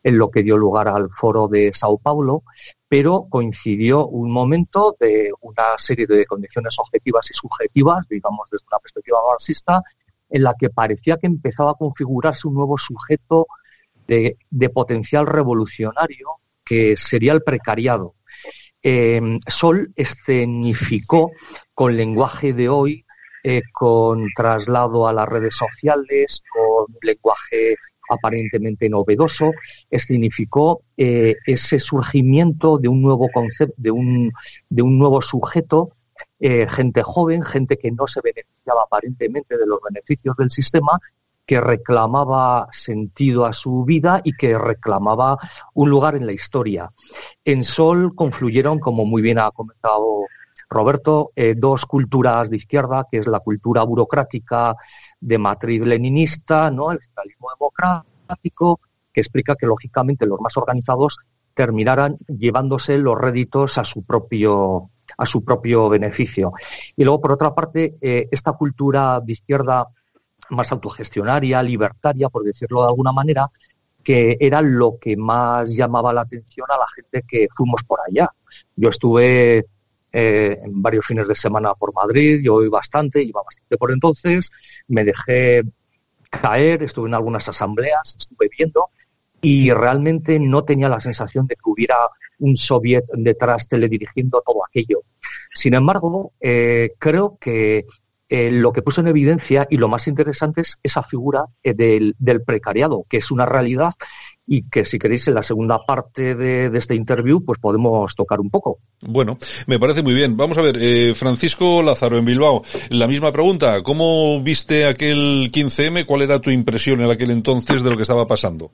en lo que dio lugar al foro de Sao Paulo, pero coincidió un momento de una serie de condiciones objetivas y subjetivas, digamos desde una perspectiva marxista, en la que parecía que empezaba a configurarse un nuevo sujeto de, potencial revolucionario que sería el precariado. Eh, Sol escenificó con lenguaje de hoy, eh, con traslado a las redes sociales, con lenguaje aparentemente novedoso, significó eh, ese surgimiento de un nuevo concepto, de un, de un nuevo sujeto, eh, gente joven, gente que no se beneficiaba aparentemente de los beneficios del sistema, que reclamaba sentido a su vida y que reclamaba un lugar en la historia. En Sol confluyeron, como muy bien ha comentado Roberto, eh, dos culturas de izquierda, que es la cultura burocrática de matriz leninista, ¿no? el socialismo democrático, que explica que lógicamente los más organizados terminaran llevándose los réditos a su propio a su propio beneficio. Y luego, por otra parte, eh, esta cultura de izquierda más autogestionaria, libertaria, por decirlo de alguna manera, que era lo que más llamaba la atención a la gente que fuimos por allá. Yo estuve eh, en varios fines de semana por Madrid, yo oí bastante, iba bastante por entonces, me dejé caer, estuve en algunas asambleas, estuve viendo y realmente no tenía la sensación de que hubiera un soviet detrás teledirigiendo todo aquello. Sin embargo, eh, creo que eh, lo que puso en evidencia y lo más interesante es esa figura del, precariado, que es una realidad y que si queréis en la segunda parte de, este interview pues podemos tocar un poco. Bueno, me parece muy bien. Vamos a ver, eh, Francisco Lázaro en Bilbao, la misma pregunta. ¿Cómo viste aquel 15M? ¿Cuál era tu impresión en aquel entonces de lo que estaba pasando?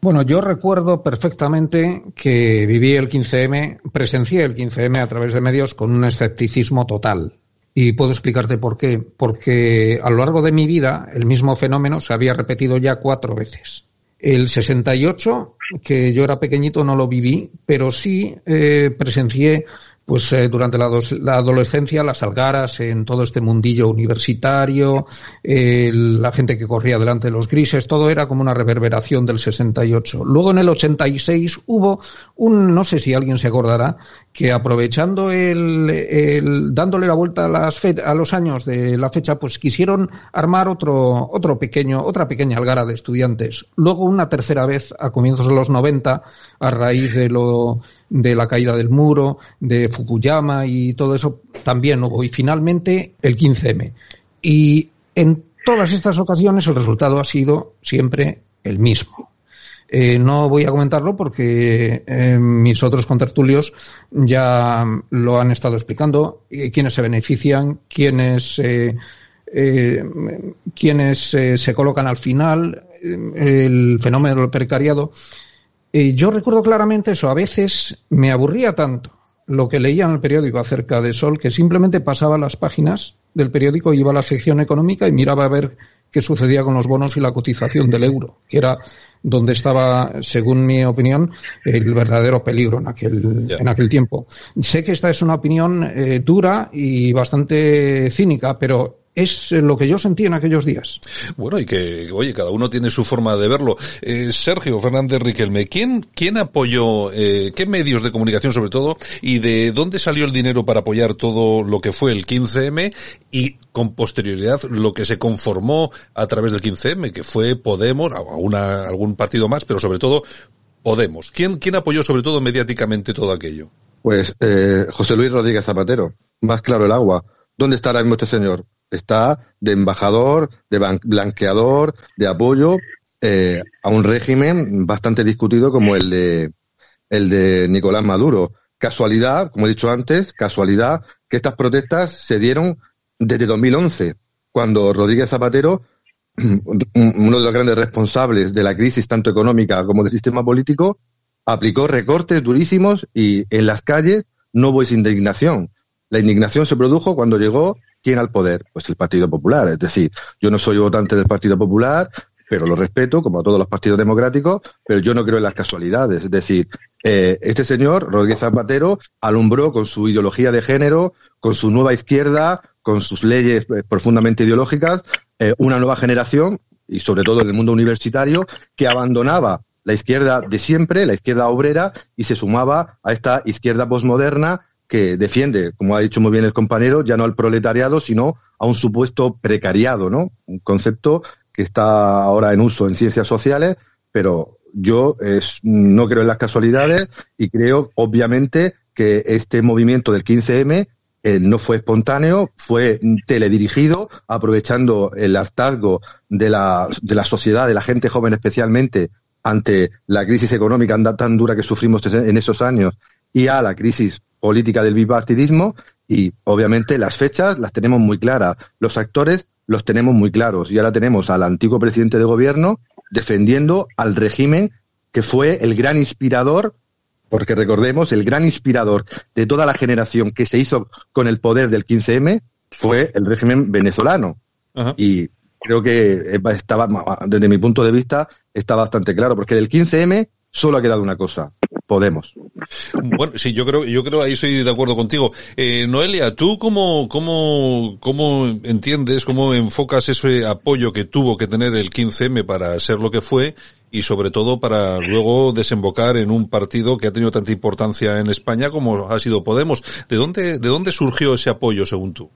Bueno, yo recuerdo perfectamente que viví el 15M, presencié el 15M a través de medios con un escepticismo total. Y puedo explicarte por qué. Porque a lo largo de mi vida el mismo fenómeno se había repetido ya cuatro veces. El 68, que yo era pequeñito, no lo viví, pero sí eh, presencié pues eh, durante la, adolescencia las algaras en todo este mundillo universitario, la gente que corría delante de los grises, todo era como una reverberación del 68. Luego en el 86 hubo un, no sé si alguien se acordará, que aprovechando el, el dándole la vuelta a, las a los años de la fecha, pues quisieron armar otro, otro pequeño, otra pequeña algara de estudiantes. Luego una tercera vez a comienzos de los 90, a raíz de lo de la caída del muro, de Fukuyama y todo eso también hubo. Y finalmente el 15M. Y en todas estas ocasiones el resultado ha sido siempre el mismo. Eh, no voy a comentarlo porque eh, mis otros contertulios ya lo han estado explicando, eh, quiénes se benefician, quiénes, quiénes se colocan al final, el fenómeno del precariado yo recuerdo claramente eso. A veces me aburría tanto lo que leía en el periódico acerca de Sol que simplemente pasaba las páginas del periódico, iba a la sección económica y miraba a ver qué sucedía con los bonos y la cotización del euro, que era donde estaba, según mi opinión, el verdadero peligro en aquel, en aquel tiempo. Sé que esta es una opinión eh, dura y bastante cínica, pero es lo que yo sentí en aquellos días. Bueno, y que, oye, cada uno tiene su forma de verlo. Eh, Sergio Fernández Riquelme, ¿quién, quién apoyó, eh, qué medios de comunicación sobre todo, y de dónde salió el dinero para apoyar todo lo que fue el 15M y con posterioridad lo que se conformó a través del 15M, que fue Podemos, una, algún partido más, pero sobre todo Podemos. ¿Quién, quién apoyó sobre todo mediáticamente todo aquello? Pues eh, José Luis Rodríguez Zapatero, más claro el agua. ¿Dónde está ahora mismo este señor? Está de embajador, de blanqueador, de apoyo eh, a un régimen bastante discutido como el de, el de Nicolás Maduro. Casualidad, como he dicho antes, casualidad que estas protestas se dieron desde 2011, cuando Rodríguez Zapatero, uno de los grandes responsables de la crisis tanto económica como del sistema político, aplicó recortes durísimos y en las calles no hubo indignación. La indignación se produjo cuando llegó ¿Quién al poder? Pues el Partido Popular. Es decir, yo no soy votante del Partido Popular, pero lo respeto, como a todos los partidos democráticos, pero yo no creo en las casualidades. Es decir, eh, este señor, Rodríguez Zapatero, alumbró con su ideología de género, con su nueva izquierda, con sus leyes eh, profundamente ideológicas, eh, una nueva generación, y sobre todo en el mundo universitario, que abandonaba la izquierda de siempre, la izquierda obrera, y se sumaba a esta izquierda posmoderna que defiende, como ha dicho muy bien el compañero, ya no al proletariado, sino a un supuesto precariado, ¿no? Un concepto que está ahora en uso en ciencias sociales, pero yo no creo en las casualidades y creo, obviamente, que este movimiento del 15M eh, no fue espontáneo, fue teledirigido, aprovechando el hartazgo de la, de la sociedad, de la gente joven especialmente, ante la crisis económica tan dura que sufrimos en esos años y a la crisis política del bipartidismo y obviamente las fechas las tenemos muy claras, los actores los tenemos muy claros. Y ahora tenemos al antiguo presidente de gobierno defendiendo al régimen que fue el gran inspirador, porque recordemos, el gran inspirador de toda la generación que se hizo con el poder del 15M fue el régimen venezolano. Y creo que estaba, desde mi punto de vista, está bastante claro, porque del 15M solo ha quedado una cosa, Podemos. Bueno, sí, yo creo, yo creo ahí estoy de acuerdo contigo. Eh, Noelia, ¿tú cómo, cómo, cómo entiendes, cómo enfocas ese apoyo que tuvo que tener el 15M para ser lo que fue y sobre todo para luego desembocar en un partido que ha tenido tanta importancia en España como ha sido Podemos? ¿De dónde, de dónde surgió ese apoyo según tú?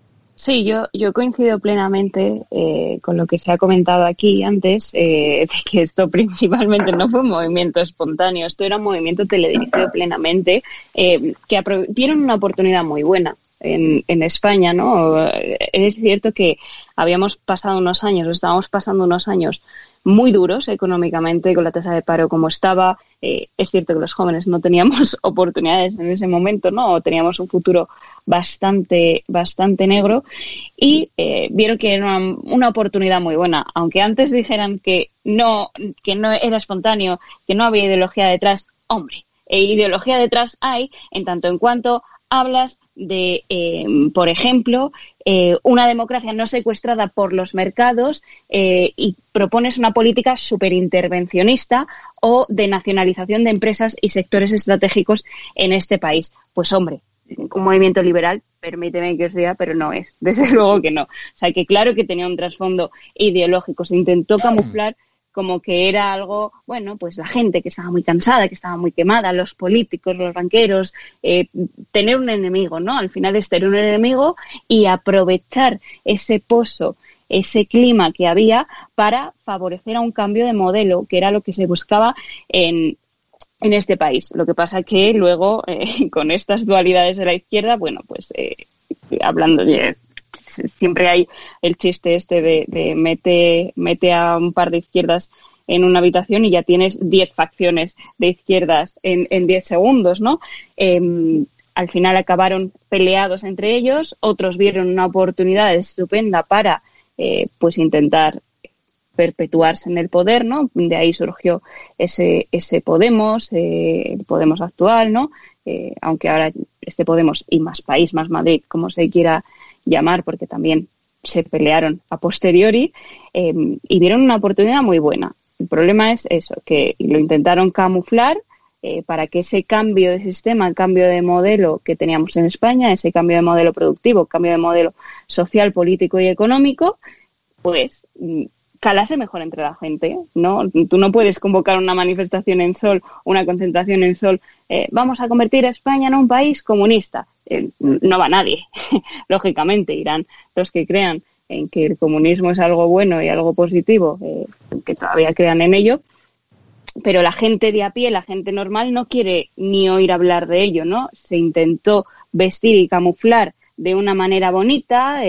Sí, yo, yo coincido plenamente eh, con lo que se ha comentado aquí antes, eh, de que esto principalmente no fue un movimiento espontáneo, esto era un movimiento teledirigido plenamente, eh, que vieron una oportunidad muy buena en, en España, ¿no? Es cierto que habíamos pasado unos años, o estábamos pasando unos años muy duros económicamente, con la tasa de paro como estaba. Eh, es cierto que los jóvenes no teníamos oportunidades en ese momento, ¿no? teníamos un futuro bastante, bastante negro y eh, vieron que era una, oportunidad muy buena. Aunque antes dijeran que no, que no era espontáneo, que no había ideología detrás, hombre, e ideología detrás hay en tanto en cuanto hablas de, eh, por ejemplo, eh, una democracia no secuestrada por los mercados eh, y propones una política superintervencionista o de nacionalización de empresas y sectores estratégicos en este país. Pues hombre, un movimiento liberal, permíteme que os diga, pero no es, desde luego que no. O sea, que claro que tenía un trasfondo ideológico, se intentó camuflar como que era algo, bueno, pues la gente que estaba muy cansada, que estaba muy quemada, los políticos, los banqueros, eh, tener un enemigo, ¿no? Al final es tener un enemigo y aprovechar ese pozo, ese clima que había para favorecer a un cambio de modelo, que era lo que se buscaba en, en este país. Lo que pasa que luego, eh, con estas dualidades de la izquierda, bueno, pues eh, hablando de siempre hay el chiste este de, mete, mete a un par de izquierdas en una habitación y ya tienes 10 facciones de izquierdas en, en 10 segundos, ¿no? Em, al final acabaron peleados entre ellos, otros vieron una oportunidad estupenda para eh, pues intentar perpetuarse en el poder, ¿no? De ahí surgió ese, ese Podemos, eh, el Podemos actual, ¿no? Eh, aunque ahora este Podemos y más país, más Madrid, como se quiera llamar, porque también se pelearon a posteriori eh, y vieron una oportunidad muy buena. El problema es eso, que lo intentaron camuflar eh, para que ese cambio de sistema, cambio de modelo que teníamos en España, ese cambio de modelo productivo, cambio de modelo social, político y económico, pues mm, calase mejor entre la gente, ¿no? Tú no puedes convocar una manifestación en Sol, una concentración en Sol, eh, vamos a convertir a España en un país comunista. Eh, no va nadie, lógicamente, irán los que crean en que el comunismo es algo bueno y algo positivo, eh, que todavía crean en ello, pero la gente de a pie, la gente normal, no quiere ni oír hablar de ello, ¿no? Se intentó vestir y camuflar de una manera bonita,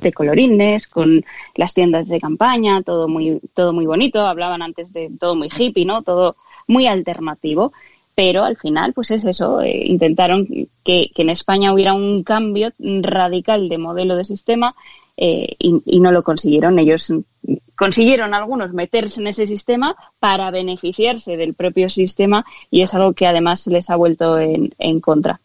de colorines, con las tiendas de campaña, todo muy, todo muy bonito, hablaban antes de todo muy hippie, ¿no? Todo muy alternativo pero al final, pues es eso, eh, intentaron que, en España hubiera un cambio radical de modelo de sistema eh, y, no lo consiguieron. Ellos consiguieron algunos meterse en ese sistema para beneficiarse del propio sistema y es algo que además les ha vuelto en contra.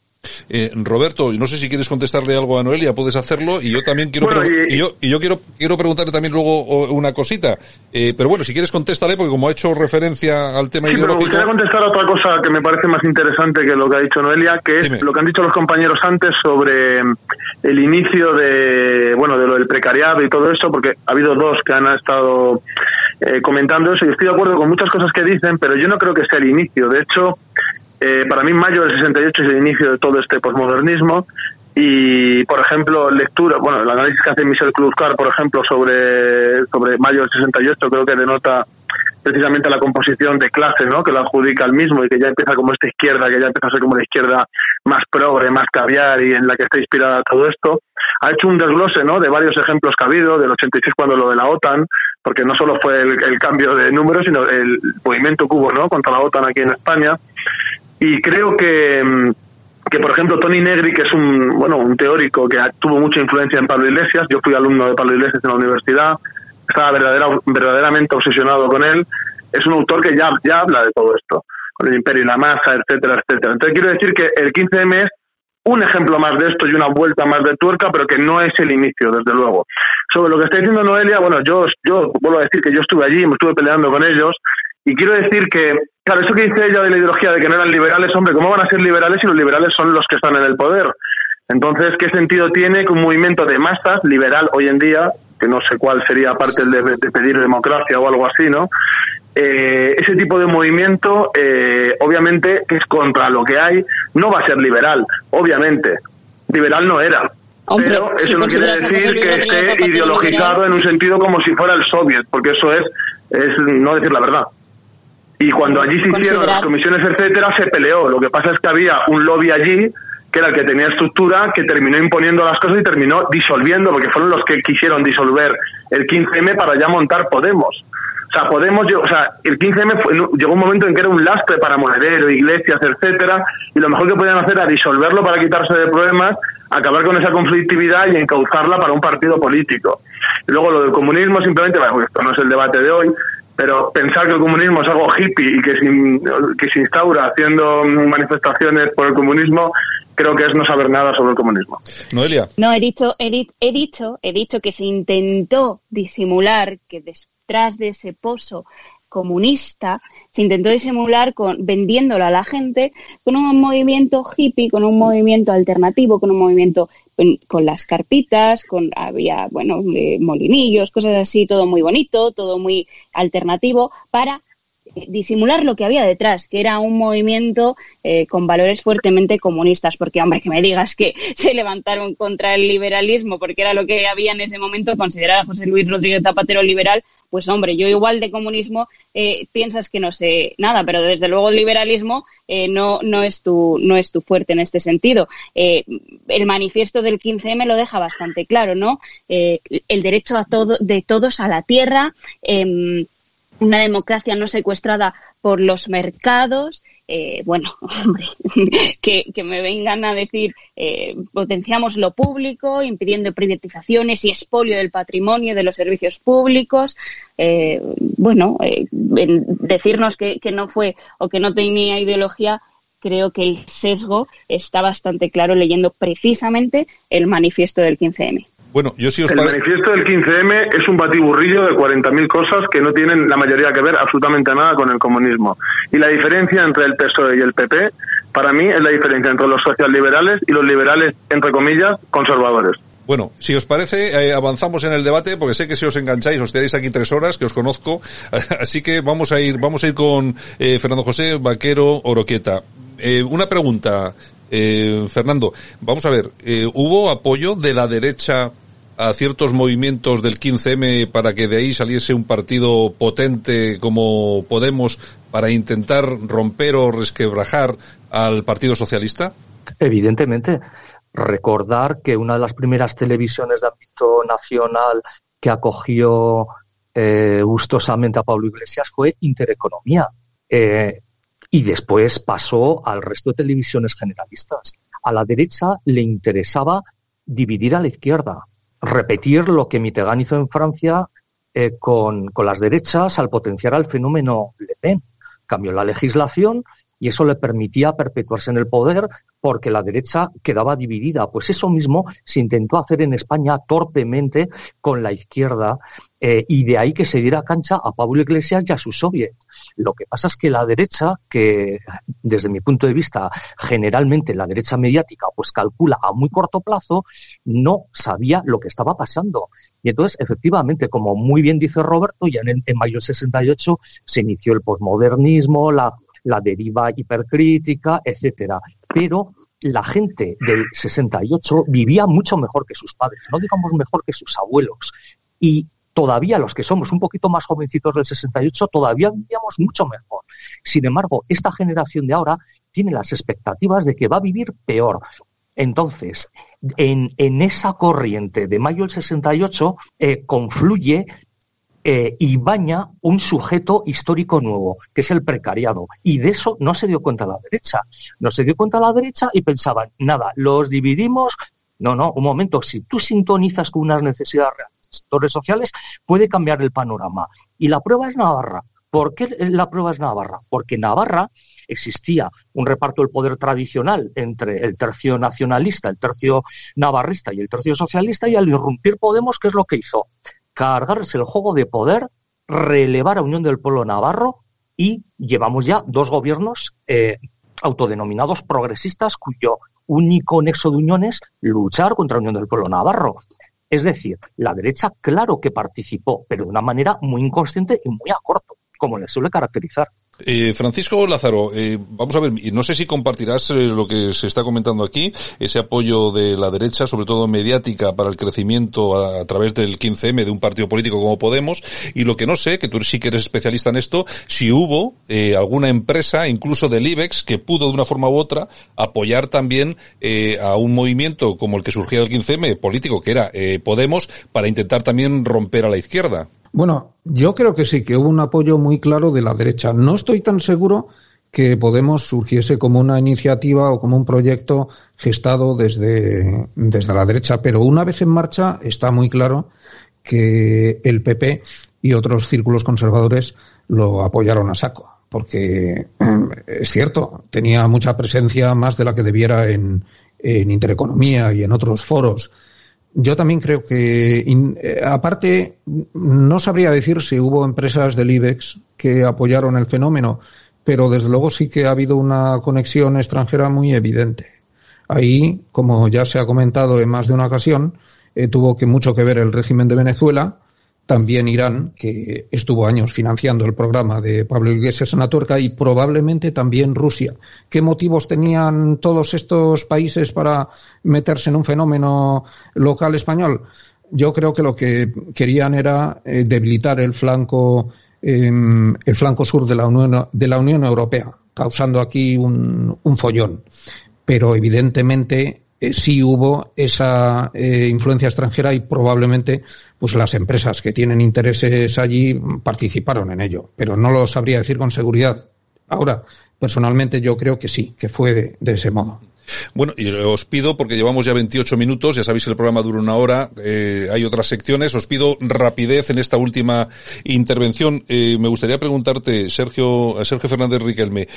Eh, Roberto, no sé si quieres contestarle algo a Noelia, puedes hacerlo y yo también quiero y... yo, y yo quiero quiero preguntarle también luego una cosita, eh, pero bueno, si quieres contéstale porque como ha hecho referencia al tema sí, ideológico. Pero contestar a otra cosa que me parece más interesante que lo que ha dicho Noelia, que es lo que han dicho los compañeros antes sobre el inicio de bueno de lo del precariado y todo eso, porque ha habido dos que han estado eh, comentando eso y estoy de acuerdo con muchas cosas que dicen, pero yo no creo que sea el inicio. De hecho, eh, para mí mayo del 68 es el inicio de todo este posmodernismo y, por ejemplo, lectura, bueno, el análisis que hace Michel Kluskar, por ejemplo, sobre, sobre mayo del 68 creo que denota precisamente la composición de clase, ¿no? Que lo adjudica al mismo y que ya empieza como esta izquierda, que ya empieza a ser como la izquierda más progre, más caviar y en la que está inspirada todo esto. Ha hecho un desglose, ¿no? De varios ejemplos que ha habido, del 86 cuando lo de la OTAN, porque no solo fue el, el cambio de números, sino el movimiento hubo, ¿no? Contra la OTAN aquí en España. Y creo que, mm, que, por ejemplo, Tony Negri, que es un, bueno, un teórico que tuvo mucha influencia en Pablo Iglesias, yo fui alumno de Pablo Iglesias en la universidad, estaba verdadera, verdaderamente obsesionado con él, es un autor que ya, ya habla de todo esto, con el imperio y la masa, etcétera, etcétera. Entonces quiero decir que el 15M es un ejemplo más de esto y una vuelta más de tuerca, pero que no es el inicio, desde luego. Sobre lo que está diciendo Noelia, bueno, yo, yo vuelvo a decir que yo estuve allí, me estuve peleando con ellos, y quiero decir que, claro, eso que dice ella de la ideología de que no eran liberales, hombre, ¿cómo van a ser liberales si los liberales son los que están en el poder? Entonces, ¿qué sentido tiene que un movimiento de masas liberal hoy en día, que no sé cuál sería aparte el de, pedir democracia o algo así, ¿no? Eh, ese tipo de movimiento, eh, obviamente, que es contra lo que hay, no va a ser liberal, obviamente. Liberal no era. pero eso no quiere decir que esté ideologizado en un sentido como si fuera el soviet, porque eso es, es no decir la verdad. Y cuando allí se hicieron las comisiones, etcétera, se peleó. Lo que pasa es que había un lobby allí que era el que tenía estructura, que terminó imponiendo las cosas y terminó disolviendo, porque fueron los que quisieron disolver el 15M para ya montar Podemos. O sea, Podemos, o sea, el 15M llegó un momento en que era un lastre para Monedero, iglesias, etcétera, y lo mejor que podían hacer era disolverlo para quitarse de problemas, acabar con esa conflictividad y encauzarla para un partido político. Y luego lo del comunismo simplemente, bueno, esto no es el debate de hoy, pero pensar que el comunismo es algo hippie y que se, que se instaura haciendo manifestaciones por el comunismo, creo que es no saber nada sobre el comunismo. Noelia. No, he dicho, he, he dicho, he dicho que se intentó disimular que detrás de ese pozo comunista se intentó disimular con vendiéndolo a la gente con un movimiento hippie, con un movimiento alternativo, con un movimiento con las carpitas, con había bueno molinillos, cosas así, todo muy bonito, todo muy alternativo para disimular lo que había detrás, que era un movimiento eh, con valores fuertemente comunistas, porque hombre, que me digas que se levantaron contra el liberalismo, porque era lo que había en ese momento, considerar a José Luis Rodríguez Zapatero liberal, pues hombre, yo igual de comunismo eh, piensas que no sé nada, pero desde luego el liberalismo eh, no, no, es tu, no es tu fuerte en este sentido. el manifiesto del 15M lo deja bastante claro, ¿no? el derecho a todo, de todos a la tierra, em, una democracia no secuestrada por los mercados. Eh, bueno, hombre, que, me vengan a decir eh, potenciamos lo público, impidiendo privatizaciones y expolio del patrimonio de los servicios públicos. Eh, bueno, decirnos que, que no fue o que no tenía ideología creo que el sesgo está bastante claro leyendo precisamente el manifiesto del 15M. Bueno, yo sí os El manifiesto del 15M es un batiburrillo de 40.000 cosas que no tienen la mayoría que ver absolutamente nada con el comunismo. Y la diferencia entre el PSOE y el PP, para mí, es la diferencia entre los socialliberales y los liberales, entre comillas, conservadores. Bueno, si os parece, eh, avanzamos en el debate, porque sé que si os engancháis os tenéis aquí tres horas, que os conozco, así que vamos a ir, vamos a ir con eh, Fernando José Vaquero Oroquieta. Eh, una pregunta, Fernando, vamos a ver, ¿hubo apoyo de la derecha a ciertos movimientos del 15M para que de ahí saliese un partido potente como Podemos para intentar romper o resquebrajar al Partido Socialista? Evidentemente. Recordar que una de las primeras televisiones de ámbito nacional que acogió eh, gustosamente a Pablo Iglesias fue Intereconomía. Eh, y después pasó al resto de televisiones generalistas. A la derecha le interesaba dividir a la izquierda, repetir lo que Mitterrand hizo en Francia eh, con, con, las derechas al potenciar al fenómeno Le Pen. Cambió la legislación y eso le permitía perpetuarse en el poder porque la derecha quedaba dividida. Pues eso mismo se intentó hacer en España torpemente con la izquierda eh, y de ahí que se diera cancha a Pablo Iglesias y a su soviet. Lo que pasa es que la derecha, que desde mi punto de vista generalmente la derecha mediática pues calcula a muy corto plazo, no sabía lo que estaba pasando. Y entonces, efectivamente, como muy bien dice Roberto, ya en, mayo 68 se inició el posmodernismo, la la deriva hipercrítica, etcétera. Pero la gente del 68 vivía mucho mejor que sus padres, no digamos mejor que sus abuelos. Y todavía los que somos un poquito más jovencitos del 68 todavía vivíamos mucho mejor. Sin embargo, esta generación de ahora tiene las expectativas de que va a vivir peor. Entonces, en, esa corriente de mayo del 68 eh, confluye eh, y baña un sujeto histórico nuevo, que es el precariado. Y de eso no se dio cuenta la derecha. No se dio cuenta la derecha y pensaban, nada, los dividimos. No, no, un momento, si tú sintonizas con unas necesidades reales, sectores sociales, puede cambiar el panorama. Y la prueba es Navarra. ¿Por qué la prueba es Navarra? Porque en Navarra existía un reparto del poder tradicional entre el tercio nacionalista, el tercio navarrista y el tercio socialista, y al irrumpir Podemos, ¿qué es lo que hizo? cargarse el juego de poder, relevar a Unión del Pueblo Navarro y llevamos ya dos gobiernos eh, autodenominados progresistas cuyo único nexo de unión es luchar contra la Unión del Pueblo Navarro. Es decir, la derecha claro que participó, pero de una manera muy inconsciente y muy a corto, suele caracterizar. Eh, Francisco Lázaro, eh, vamos a ver, no sé si compartirás eh, lo que se está comentando aquí, ese apoyo de la derecha, sobre todo mediática, para el crecimiento a, través del 15M de un partido político como Podemos, y lo que no sé, que tú sí que eres especialista en esto, si hubo eh, alguna empresa, incluso del IBEX, que pudo de una forma u otra apoyar también a un movimiento como el que surgía del 15M político, que era Podemos, para intentar también romper a la izquierda. Bueno, yo creo que sí, que hubo un apoyo muy claro de la derecha. No estoy tan seguro que Podemos surgiese como una iniciativa o como un proyecto gestado desde, desde la derecha, pero una vez en marcha está muy claro que el PP y otros círculos conservadores lo apoyaron a saco, porque mm, es cierto, tenía mucha presencia más de la que debiera en, en Intereconomía y en otros foros yo también creo que, eh, aparte, no sabría decir si hubo empresas del IBEX que apoyaron el fenómeno, pero desde luego sí que ha habido una conexión extranjera muy evidente. Ahí, como ya se ha comentado en más de una ocasión, eh, tuvo que mucho que ver el régimen de Venezuela, también Irán, que estuvo años financiando el programa de Pablo Iglesias en la tuerca, y probablemente también Rusia. ¿Qué motivos tenían todos estos países para meterse en un fenómeno local español? Yo creo que lo que querían era eh, debilitar el flanco, em, el flanco sur de la, Unión, de la Unión Europea, causando aquí un, un follón. Pero evidentemente eh, sí hubo esa eh, influencia extranjera y probablemente pues las empresas que tienen intereses allí participaron en ello, pero no lo sabría decir con seguridad. Ahora, personalmente yo creo que sí, que fue de, ese modo. Bueno, y os pido, porque llevamos ya 28 minutos, ya sabéis que el programa dura una hora, eh, hay otras secciones, os pido rapidez en esta última intervención. me gustaría preguntarte, Sergio, Sergio Fernández Riquelme,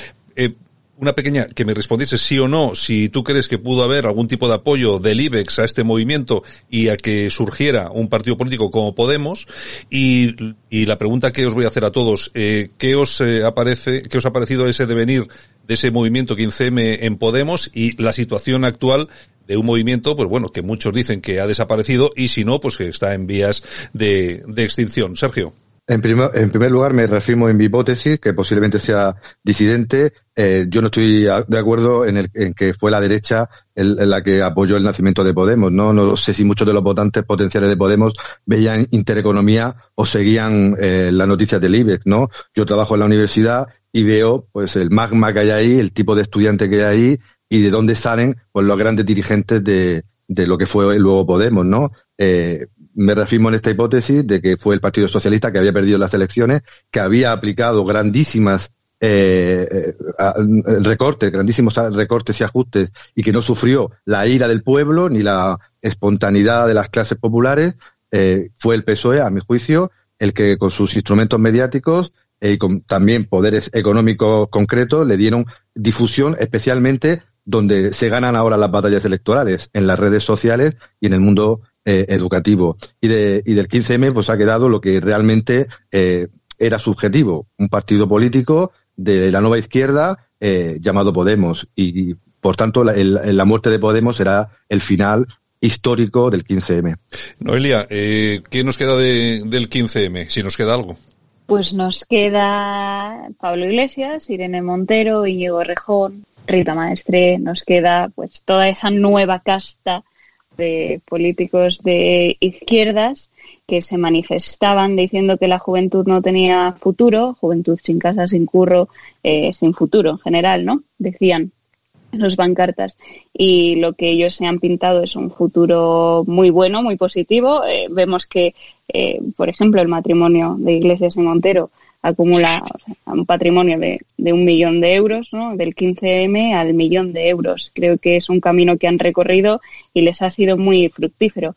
una pequeña, que me respondiese sí o no, si tú crees que pudo haber algún tipo de apoyo del IBEX a este movimiento y a que surgiera un partido político como Podemos. Y, y la pregunta que os voy a hacer a todos, eh, ¿qué os eh, aparece, qué os ha parecido ese devenir de ese movimiento 15M en Podemos y la situación actual de un movimiento, pues bueno, que muchos dicen que ha desaparecido y si no, pues que está en vías de, de extinción. Sergio. En primer, en primer lugar, me reafirmo en mi hipótesis, que posiblemente sea disidente. Eh, yo no estoy de acuerdo en, el, en que fue la derecha en la que apoyó el nacimiento de Podemos. ¿no? no sé si muchos de los votantes potenciales de Podemos veían intereconomía o seguían eh, las noticias del IBEX. ¿no? Yo trabajo en la universidad y veo pues el magma que hay ahí, el tipo de estudiante que hay ahí y de dónde salen pues, los grandes dirigentes de, de lo que fue luego Podemos. ¿no? Eh, me reafirmo en esta hipótesis de que fue el Partido Socialista que había perdido las elecciones, que había aplicado grandísimas eh, eh recortes, grandísimos recortes y ajustes y que no sufrió la ira del pueblo ni la espontaneidad de las clases populares, eh, fue el PSOE, a mi juicio, el que con sus instrumentos mediáticos y con también poderes económicos concretos le dieron difusión especialmente donde se ganan ahora las batallas electorales, en las redes sociales y en el mundo eh, educativo. Y, de, y del 15M pues ha quedado lo que realmente eh, era subjetivo, un partido político de la nueva izquierda eh, llamado Podemos. Y, por tanto la, la, muerte de Podemos será el final histórico del 15M. Noelia, eh, ¿qué nos queda de, del 15M? Si nos queda algo. Pues nos queda Pablo Iglesias, Irene Montero, Íñigo Rejón, Rita Maestre, nos queda pues toda esa nueva casta de políticos de izquierdas que se manifestaban diciendo que la juventud no tenía futuro, juventud sin casa, sin curro, eh, sin futuro en general, ¿no? Decían los bancartas y lo que ellos se han pintado es un futuro muy bueno, muy positivo. Eh, vemos que, eh, por ejemplo, el matrimonio de Iglesias y Montero acumula un patrimonio de, de, un millón de euros, ¿no? del 15M al millón de euros. Creo que es un camino que han recorrido y les ha sido muy fructífero.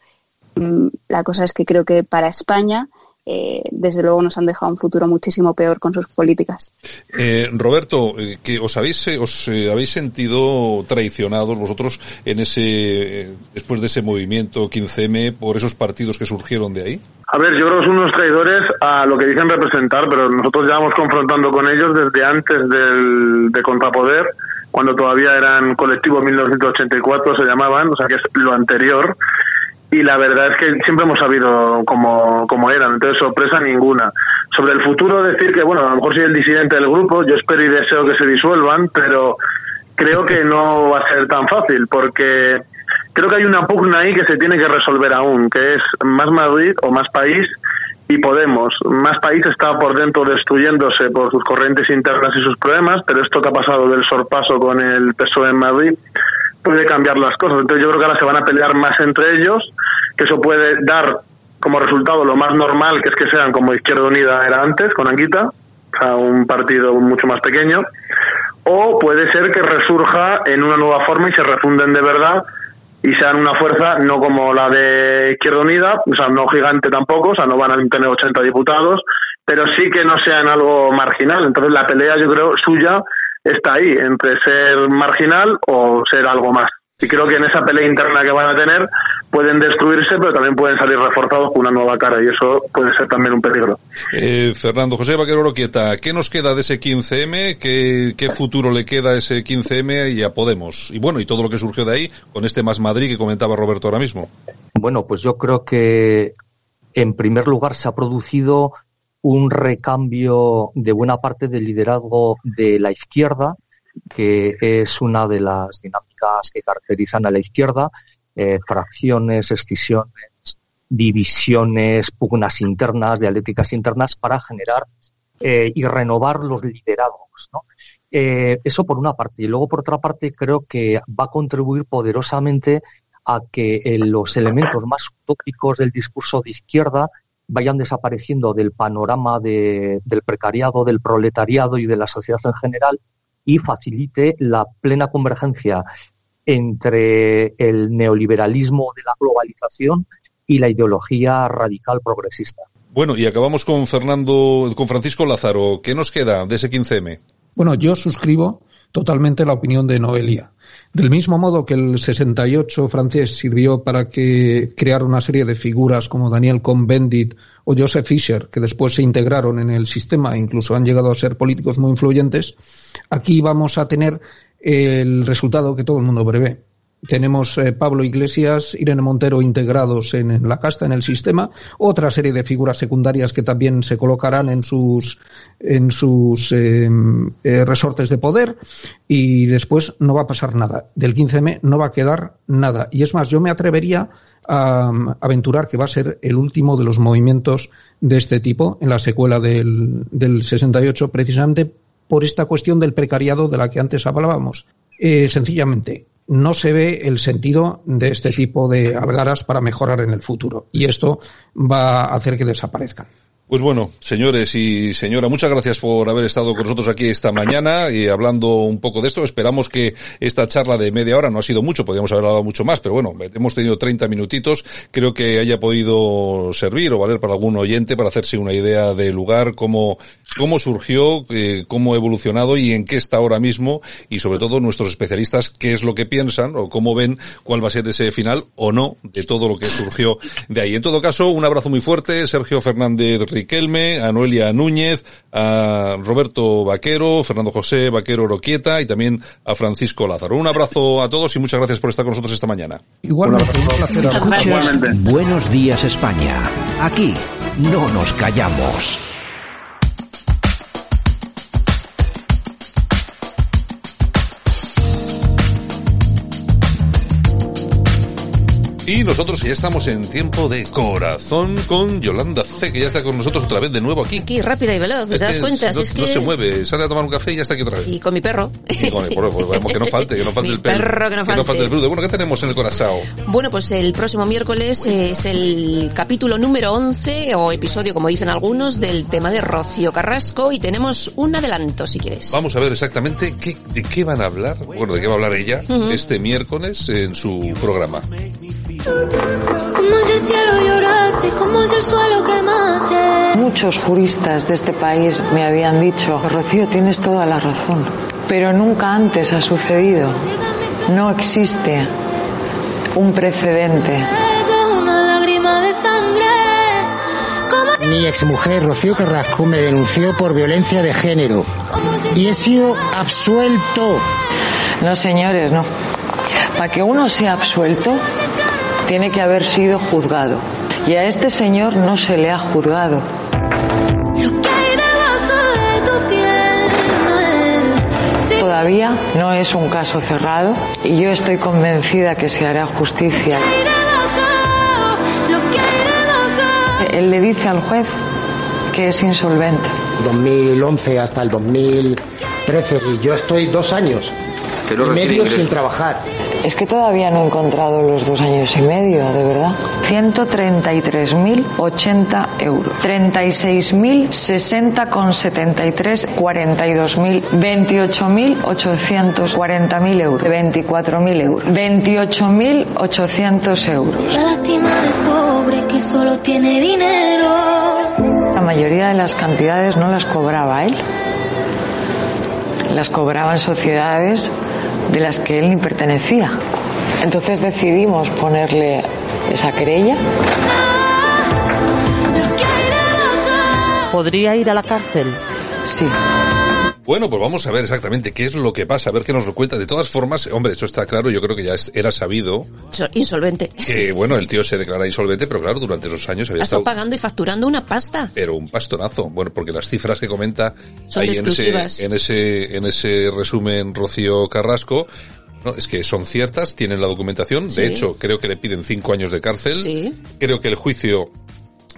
Mm, la cosa es que creo que para España eh, desde luego nos han dejado un futuro muchísimo peor con sus políticas. Eh, Roberto, eh, que os habéis eh, os habéis sentido traicionados vosotros en ese después de ese movimiento 15M por esos partidos que surgieron de ahí. A ver, yo creo que son unos traidores a lo que dicen representar, pero nosotros ya vamos confrontando con ellos desde antes del de Contrapoder, cuando todavía eran colectivo 1984 se llamaban, o sea que es lo anterior y la verdad es que siempre hemos sabido cómo, cómo eran, entonces sorpresa ninguna. sobre el futuro decir que, bueno, a lo mejor soy el disidente del grupo, yo espero y deseo que se disuelvan, pero creo que no va a ser tan fácil porque creo que hay una pugna ahí que se tiene que resolver aún, que es más Madrid o más país y Podemos. Más país está por dentro destruyéndose por sus corrientes internas y sus problemas, pero esto que ha pasado del sorpaso con el PSOE en Madrid puede cambiar las cosas. Entonces yo creo que ahora se van a pelear más entre ellos, que eso puede dar como resultado lo más normal, que es que sean como Izquierda Unida era antes, con Anguita, o sea, un partido mucho más pequeño, o puede ser que resurja en una nueva forma y se refunden de verdad y sean una fuerza no como la de Izquierda Unida, o sea, no gigante tampoco, o sea, no van a tener 80 diputados, pero sí que no sean algo marginal. Entonces la pelea, yo creo, suya está ahí, entre ser marginal o ser algo más. Y creo que en esa pelea interna que van a tener pueden destruirse, pero también pueden salir reforzados con una nueva cara y eso puede ser también un peligro. Eh, Fernando José Vaquero Roquieta, ¿qué nos queda de ese 15M? ¿Qué, ¿Qué futuro le queda a ese 15M y a Podemos? Y bueno, y todo lo que surgió de ahí con este Más Madrid que comentaba Roberto ahora mismo. Bueno, pues yo creo que en primer lugar se ha producido un recambio de buena parte del liderazgo de la izquierda, que es una de las dinámicas que caracterizan a la izquierda, eh, fracciones, escisiones, divisiones, pugnas internas, dialécticas internas, para generar eh, y renovar los liderazgos. ¿no? Eh, eso por una parte. Y luego, por otra parte, creo que va a contribuir poderosamente a que los elementos más utópicos del discurso de izquierda vayan desapareciendo del panorama de, del precariado, del proletariado y de la sociedad en general y facilite la plena convergencia entre el neoliberalismo de la globalización y la ideología radical progresista. Bueno, y acabamos con Fernando, con Francisco Lázaro. ¿Qué nos queda de ese 15M? Bueno, yo suscribo totalmente la opinión de Noelia. Del mismo modo que el 68 francés sirvió para que crear una serie de figuras como Daniel Cohn-Bendit o Joseph Fischer, que después se integraron en el sistema e incluso han llegado a ser políticos muy influyentes, aquí vamos a tener el resultado que todo el mundo prevé. Tenemos eh, Pablo Iglesias, Irene Montero integrados en, la casta, en el sistema, otra serie de figuras secundarias que también se colocarán en sus, en sus em, eh, resortes de poder y después no va a pasar nada. Del 15M no va a quedar nada. Y es más, yo me atrevería a, a aventurar que va a ser el último de los movimientos de este tipo en la secuela del, del 68, precisamente por esta cuestión del precariado de la que antes hablábamos. Eh, sencillamente, no se ve el sentido de este tipo de algaras para mejorar en el futuro. Y esto va a hacer que desaparezcan. Pues bueno, señores y señora, muchas gracias por haber estado con nosotros aquí esta mañana y hablando un poco de esto. Esperamos que esta charla de media hora no ha sido mucho, podríamos haber hablado mucho más, pero bueno, hemos tenido 30 minutitos. Creo que haya podido servir o valer para algún oyente para hacerse una idea del lugar, cómo, cómo surgió, eh, cómo ha evolucionado y en qué está ahora mismo y sobre todo nuestros especialistas qué es lo que piensan o cómo ven cuál va a ser ese final o no de todo lo que surgió de ahí. En todo caso, un abrazo muy fuerte, Sergio Fernández a Noelia Núñez, a Roberto Vaquero, Fernando José Vaquero Roquieta y también a Francisco Lázaro. Un abrazo a todos y muchas gracias por estar con nosotros esta mañana. Igualmente, Buenos días España. Aquí no nos callamos. Y nosotros ya estamos en tiempo de corazón con Yolanda C, que ya está con nosotros otra vez de nuevo aquí. Aquí, rápida y veloz, ¿te das cuenta? No, es que... no se mueve, sale a tomar un café y ya está aquí otra vez. Y con mi perro. Y con el perro, pues, que no falte, que no falte mi el perro, que no falte. Que no falte el brudo. Bueno, ¿qué tenemos en el corazón? Bueno, pues el próximo miércoles es el capítulo número 11, o episodio, como dicen algunos, del tema de Rocío Carrasco, y tenemos un adelanto, si quieres. Vamos a ver exactamente qué, de qué van a hablar, bueno, de qué va a hablar ella este miércoles en su programa. Como si el cielo llorase, como si el suelo quemase. Muchos juristas de este país me habían dicho, Rocío, tienes toda la razón, pero nunca antes ha sucedido. No existe un precedente. Es una lágrima de sangre. Como Mi exmujer Rocío Carrasco me denunció por violencia de género y he sido absuelto. No, señores, no. Para que uno sea absuelto, tiene que haber sido juzgado. Y a este señor no se le ha juzgado. Todavía no es un caso cerrado y yo estoy convencida que se hará justicia. Él le dice al juez que es insolvente. 2011 hasta el 2013 y yo estoy dos años y medio sin trabajar. Es que todavía no he encontrado los dos años y medio, de verdad. 133.080 euros. 36.060 con 73, 42.000, 28.840.000 euros. 24.000 euros. 28.800 euros. La lástima del pobre que solo tiene dinero. La mayoría de las cantidades no las cobraba él. Las cobraban sociedades de las que él ni pertenecía. Entonces decidimos ponerle esa querella. ¿Podría ir a la cárcel? Sí. Bueno, pues vamos a ver exactamente qué es lo que pasa, a ver qué nos lo cuenta. De todas formas, hombre, eso está claro, yo creo que ya era sabido So- Insolvente. que, bueno, el tío se declara insolvente, pero claro, durante esos años había Ha estado pagando y facturando una pasta. pero un pastonazo. Bueno, porque las cifras que comenta Son ahí en ese, en ese, en ese resumen Rocío Carrasco, no, es que son ciertas, tienen la documentación. De Sí. hecho, creo que le piden cinco años de cárcel. Sí. Creo que el juicio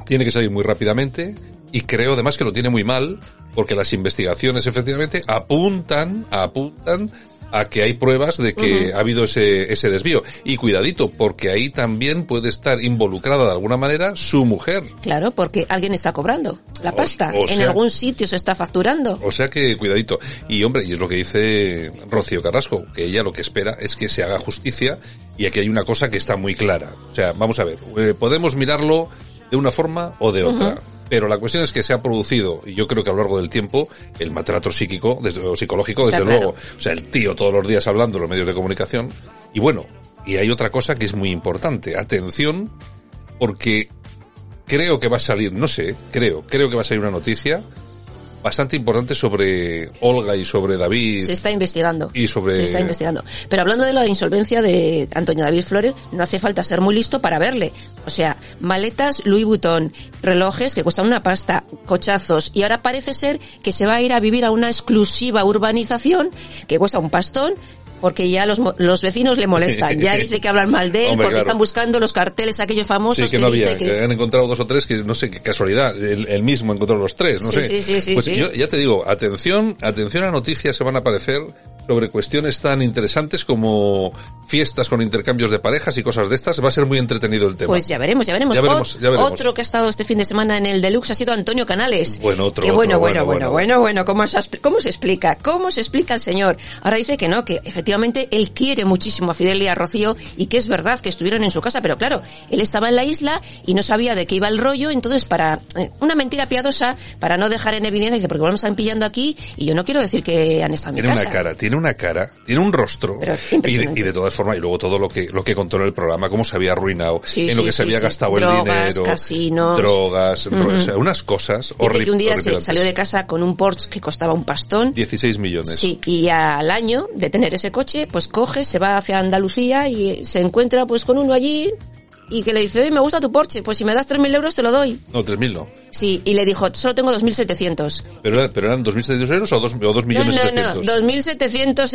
tiene que salir muy rápidamente. Y creo además que lo tiene muy mal, porque las investigaciones efectivamente apuntan, apuntan a que hay pruebas de que ha habido ese, ese desvío. Y cuidadito, porque ahí también puede estar involucrada de alguna manera su mujer. Claro, porque alguien está cobrando la pasta. o en algún sitio se está facturando. O sea que cuidadito. Y hombre, y es lo que dice Rocío Carrasco, que ella lo que espera es que se haga justicia y aquí hay una cosa que está muy clara. O sea, vamos a ver, eh, podemos mirarlo de una forma o de otra. Pero la cuestión es que se ha producido, y yo creo que a lo largo del tiempo, el maltrato psíquico, desde, o psicológico, Está desde claro. luego. O sea, el tío todos los días hablando en los medios de comunicación. Y bueno, y hay otra cosa que es muy importante. Atención, porque creo que va a salir, no sé, creo, creo que va a salir una noticia bastante importante sobre Olga y sobre David Se está investigando. y sobre Se está investigando. Pero hablando de la insolvencia de Antonio David Flores, no hace falta ser muy listo para verle. O sea, maletas Louis Vuitton, relojes que cuestan una pasta, cochazos, y ahora parece ser que se va a ir a vivir a una exclusiva urbanización que cuesta un pastón. Porque ya los, los vecinos le molestan. Ya dice que hablan mal de él Hombre, porque claro. están buscando los carteles aquellos famosos Sí, que no había, que- que han encontrado dos o tres que no sé qué casualidad, el, el mismo encontró los tres, no Sí, sé. sí, sí, pues yo ya te digo, atención, atención a noticias se van a aparecer sobre cuestiones tan interesantes como fiestas con intercambios de parejas y cosas de estas, va a ser muy entretenido el tema. Pues ya veremos, ya veremos. Ya veremos, ya veremos. Otro que ha estado este fin de semana en el Deluxe ha sido Antonio Canales. Bueno, otro, Que bueno, otro, bueno, bueno, bueno, bueno, ¿cómo se, ¿cómo se explica? ¿Cómo se explica el señor? Ahora dice que no, que efectivamente él quiere muchísimo a Fidel y a Rocío y que es verdad que estuvieron en su casa, pero claro, él estaba en la isla y no sabía de qué iba el rollo, entonces para eh, una mentira piadosa, para no dejar en evidencia, dice, porque me están pillando aquí y yo no quiero decir que han estado en mi Tiene casa. una cara, tiene una cara, tiene un rostro. Y, de, impresionante. y de todas formas, y luego todo lo que, lo que contó en el programa, cómo se había arruinado, Sí, en lo sí, que se había gastado Drogas, el dinero, casinos. drogas, o sea, unas cosas horribles. que un día se salió de casa con un Porsche que costaba un pastón 16 millones. Sí, y al año de tener ese coche, pues coge, se va hacia Andalucía y se encuentra pues con uno allí y que le dice, oye, me gusta tu Porsche, pues si me das 3.000 euros te lo doy. No, 3.000 no. Sí, y le dijo, solo tengo 2.700. ¿Pero, era- pero eran 2.700 euros o 2, o 2 No, millones no, no, 700?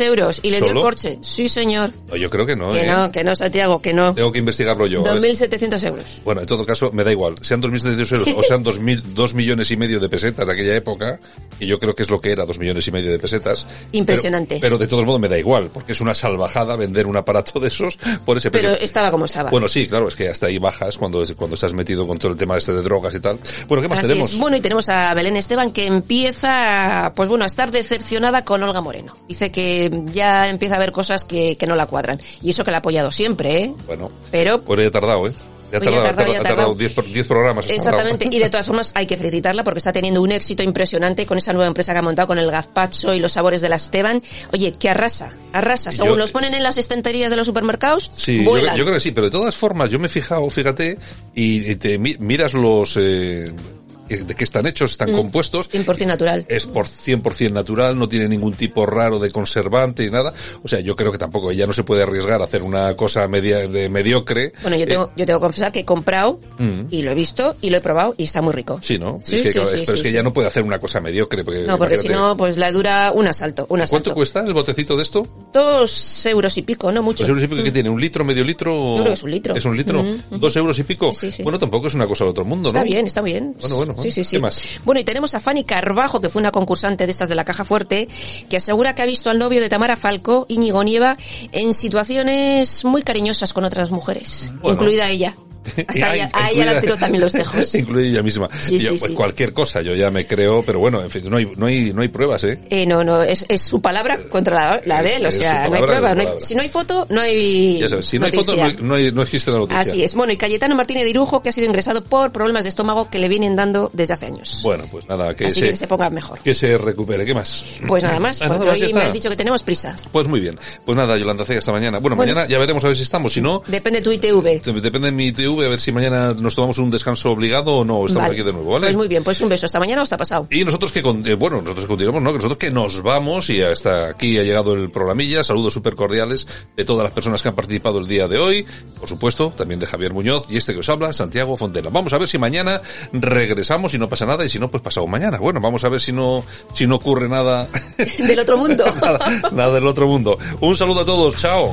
2.700 euros. Y le dio el ¿Solo? Porsche. Sí, señor. No, yo creo que no, que ¿eh? no, que no, Santiago, que no. Tengo que investigarlo yo. a ver. 2.700 euros. Bueno, en todo caso, me da igual. Sean 2.700 euros o sean 2.000 2 millones y medio de pesetas de aquella época, que yo creo que es lo que era, 2 millones y medio de pesetas. Impresionante. Pero, pero de todos modos me da igual, porque es una salvajada vender un aparato de esos por ese precio. Pero estaba como estaba. Bueno, sí, claro, es que hasta ahí bajas cuando, cuando estás metido con todo el tema este de drogas y tal. Bueno, ¿qué más Así tenemos? es. Bueno, y tenemos a Belén Esteban que empieza, pues bueno, a estar decepcionada con Olga Moreno. Dice que ya empieza a ver cosas que, que no la cuadran. Y eso que la ha apoyado siempre, ¿eh? Bueno, Pero pues ha tardado, ¿eh? Ya ha tardado, tardado, ha ya ha tardado tardado. 10 pro- 10 programas. Exactamente, y de todas formas hay que felicitarla porque está teniendo un éxito impresionante con esa nueva empresa que ha montado con el gazpacho y los sabores de la Esteban. Oye, que arrasa, arrasa. Según Yo- los ponen en las estanterías de los supermercados, Sí, yo, creo que sí, pero de todas formas, yo me he fijado, fíjate, y, y te mi- miras los, eh, de qué están hechos, están Mm. compuestos. 100% natural. Es por 100% natural, no tiene ningún tipo raro de conservante y nada. O sea, yo creo que tampoco ella no se puede arriesgar a hacer una cosa media, de mediocre. Bueno, yo tengo, yo tengo que confesar que he comprado Mm. y lo he visto y lo he probado y está muy rico. Sí, ¿no? Sí, es que, sí, claro, sí, es- pero sí, es que sí. ella no puede hacer una cosa mediocre. Porque, No, porque si no, pues la dura un asalto, un asalto. ¿Cuánto cuesta el botecito de esto? Dos euros y pico, no mucho. Dos euros y pico, ¿qué tiene? ¿Un litro, medio litro? Yo creo que es un litro. ¿Es un litro? Mm, mm. ¿Dos euros y pico? Sí, sí, sí. Bueno, tampoco es una cosa del otro mundo, ¿no? Está bien, está bien. Bueno, bueno. Sí, sí, sí. ¿Qué más? Bueno, y tenemos a Fanny Carbajo, que fue una concursante de estas de la Caja Fuerte, que asegura que ha visto al novio de Tamara Falco, Íñigo Nieva, en situaciones muy cariñosas con otras mujeres, Bueno. incluida ella. Hasta a ella, a ella Incluida- la tiró también los tejos. Incluye ella misma. Sí, yo, sí, pues sí. cualquier cosa, yo ya me creo, pero bueno, en fin, no hay, no hay, no hay pruebas, ¿eh? Eh, no, no, es, es su palabra contra la, la de él, o sea, no hay palabra, prueba, es su no hay- palabra. si no hay foto, no hay Ya sabes, si no hay foto, no, noticia. hay- no, existe la noticia. Así es. Bueno, y Cayetano Martínez de Irujo, que ha sido ingresado por problemas de estómago que le vienen dando desde hace años. Bueno, pues nada, que, Así se, que se ponga mejor. que se recupere. ¿Qué más? Pues nada más, Ah, nada porque más, hoy me has dicho que tenemos prisa. Pues muy bien. Pues nada, Yolanda C, hasta mañana. Bueno, Bueno. mañana ya veremos a ver si estamos. Si no, Depende tu ITV. depende de mi TV, a ver si mañana nos tomamos un descanso obligado o no. Estamos Vale. aquí de nuevo, ¿vale? Pues muy bien, pues un beso. Hasta mañana o hasta pasado. Y nosotros que, con- eh, bueno, nosotros continuamos, ¿no? Que nosotros que nos vamos y hasta aquí ha llegado el programilla. Saludos súper cordiales de todas las personas que han participado el día de hoy. Por supuesto, también de Javier Muñoz y este que os habla, Santiago Fontela. Vamos a ver si mañana regresamos y no pasa nada y si no, pues pasado mañana. Bueno, vamos a ver si no, si no ocurre nada, Del otro mundo. nada, nada del otro mundo. Un saludo a todos. Chao.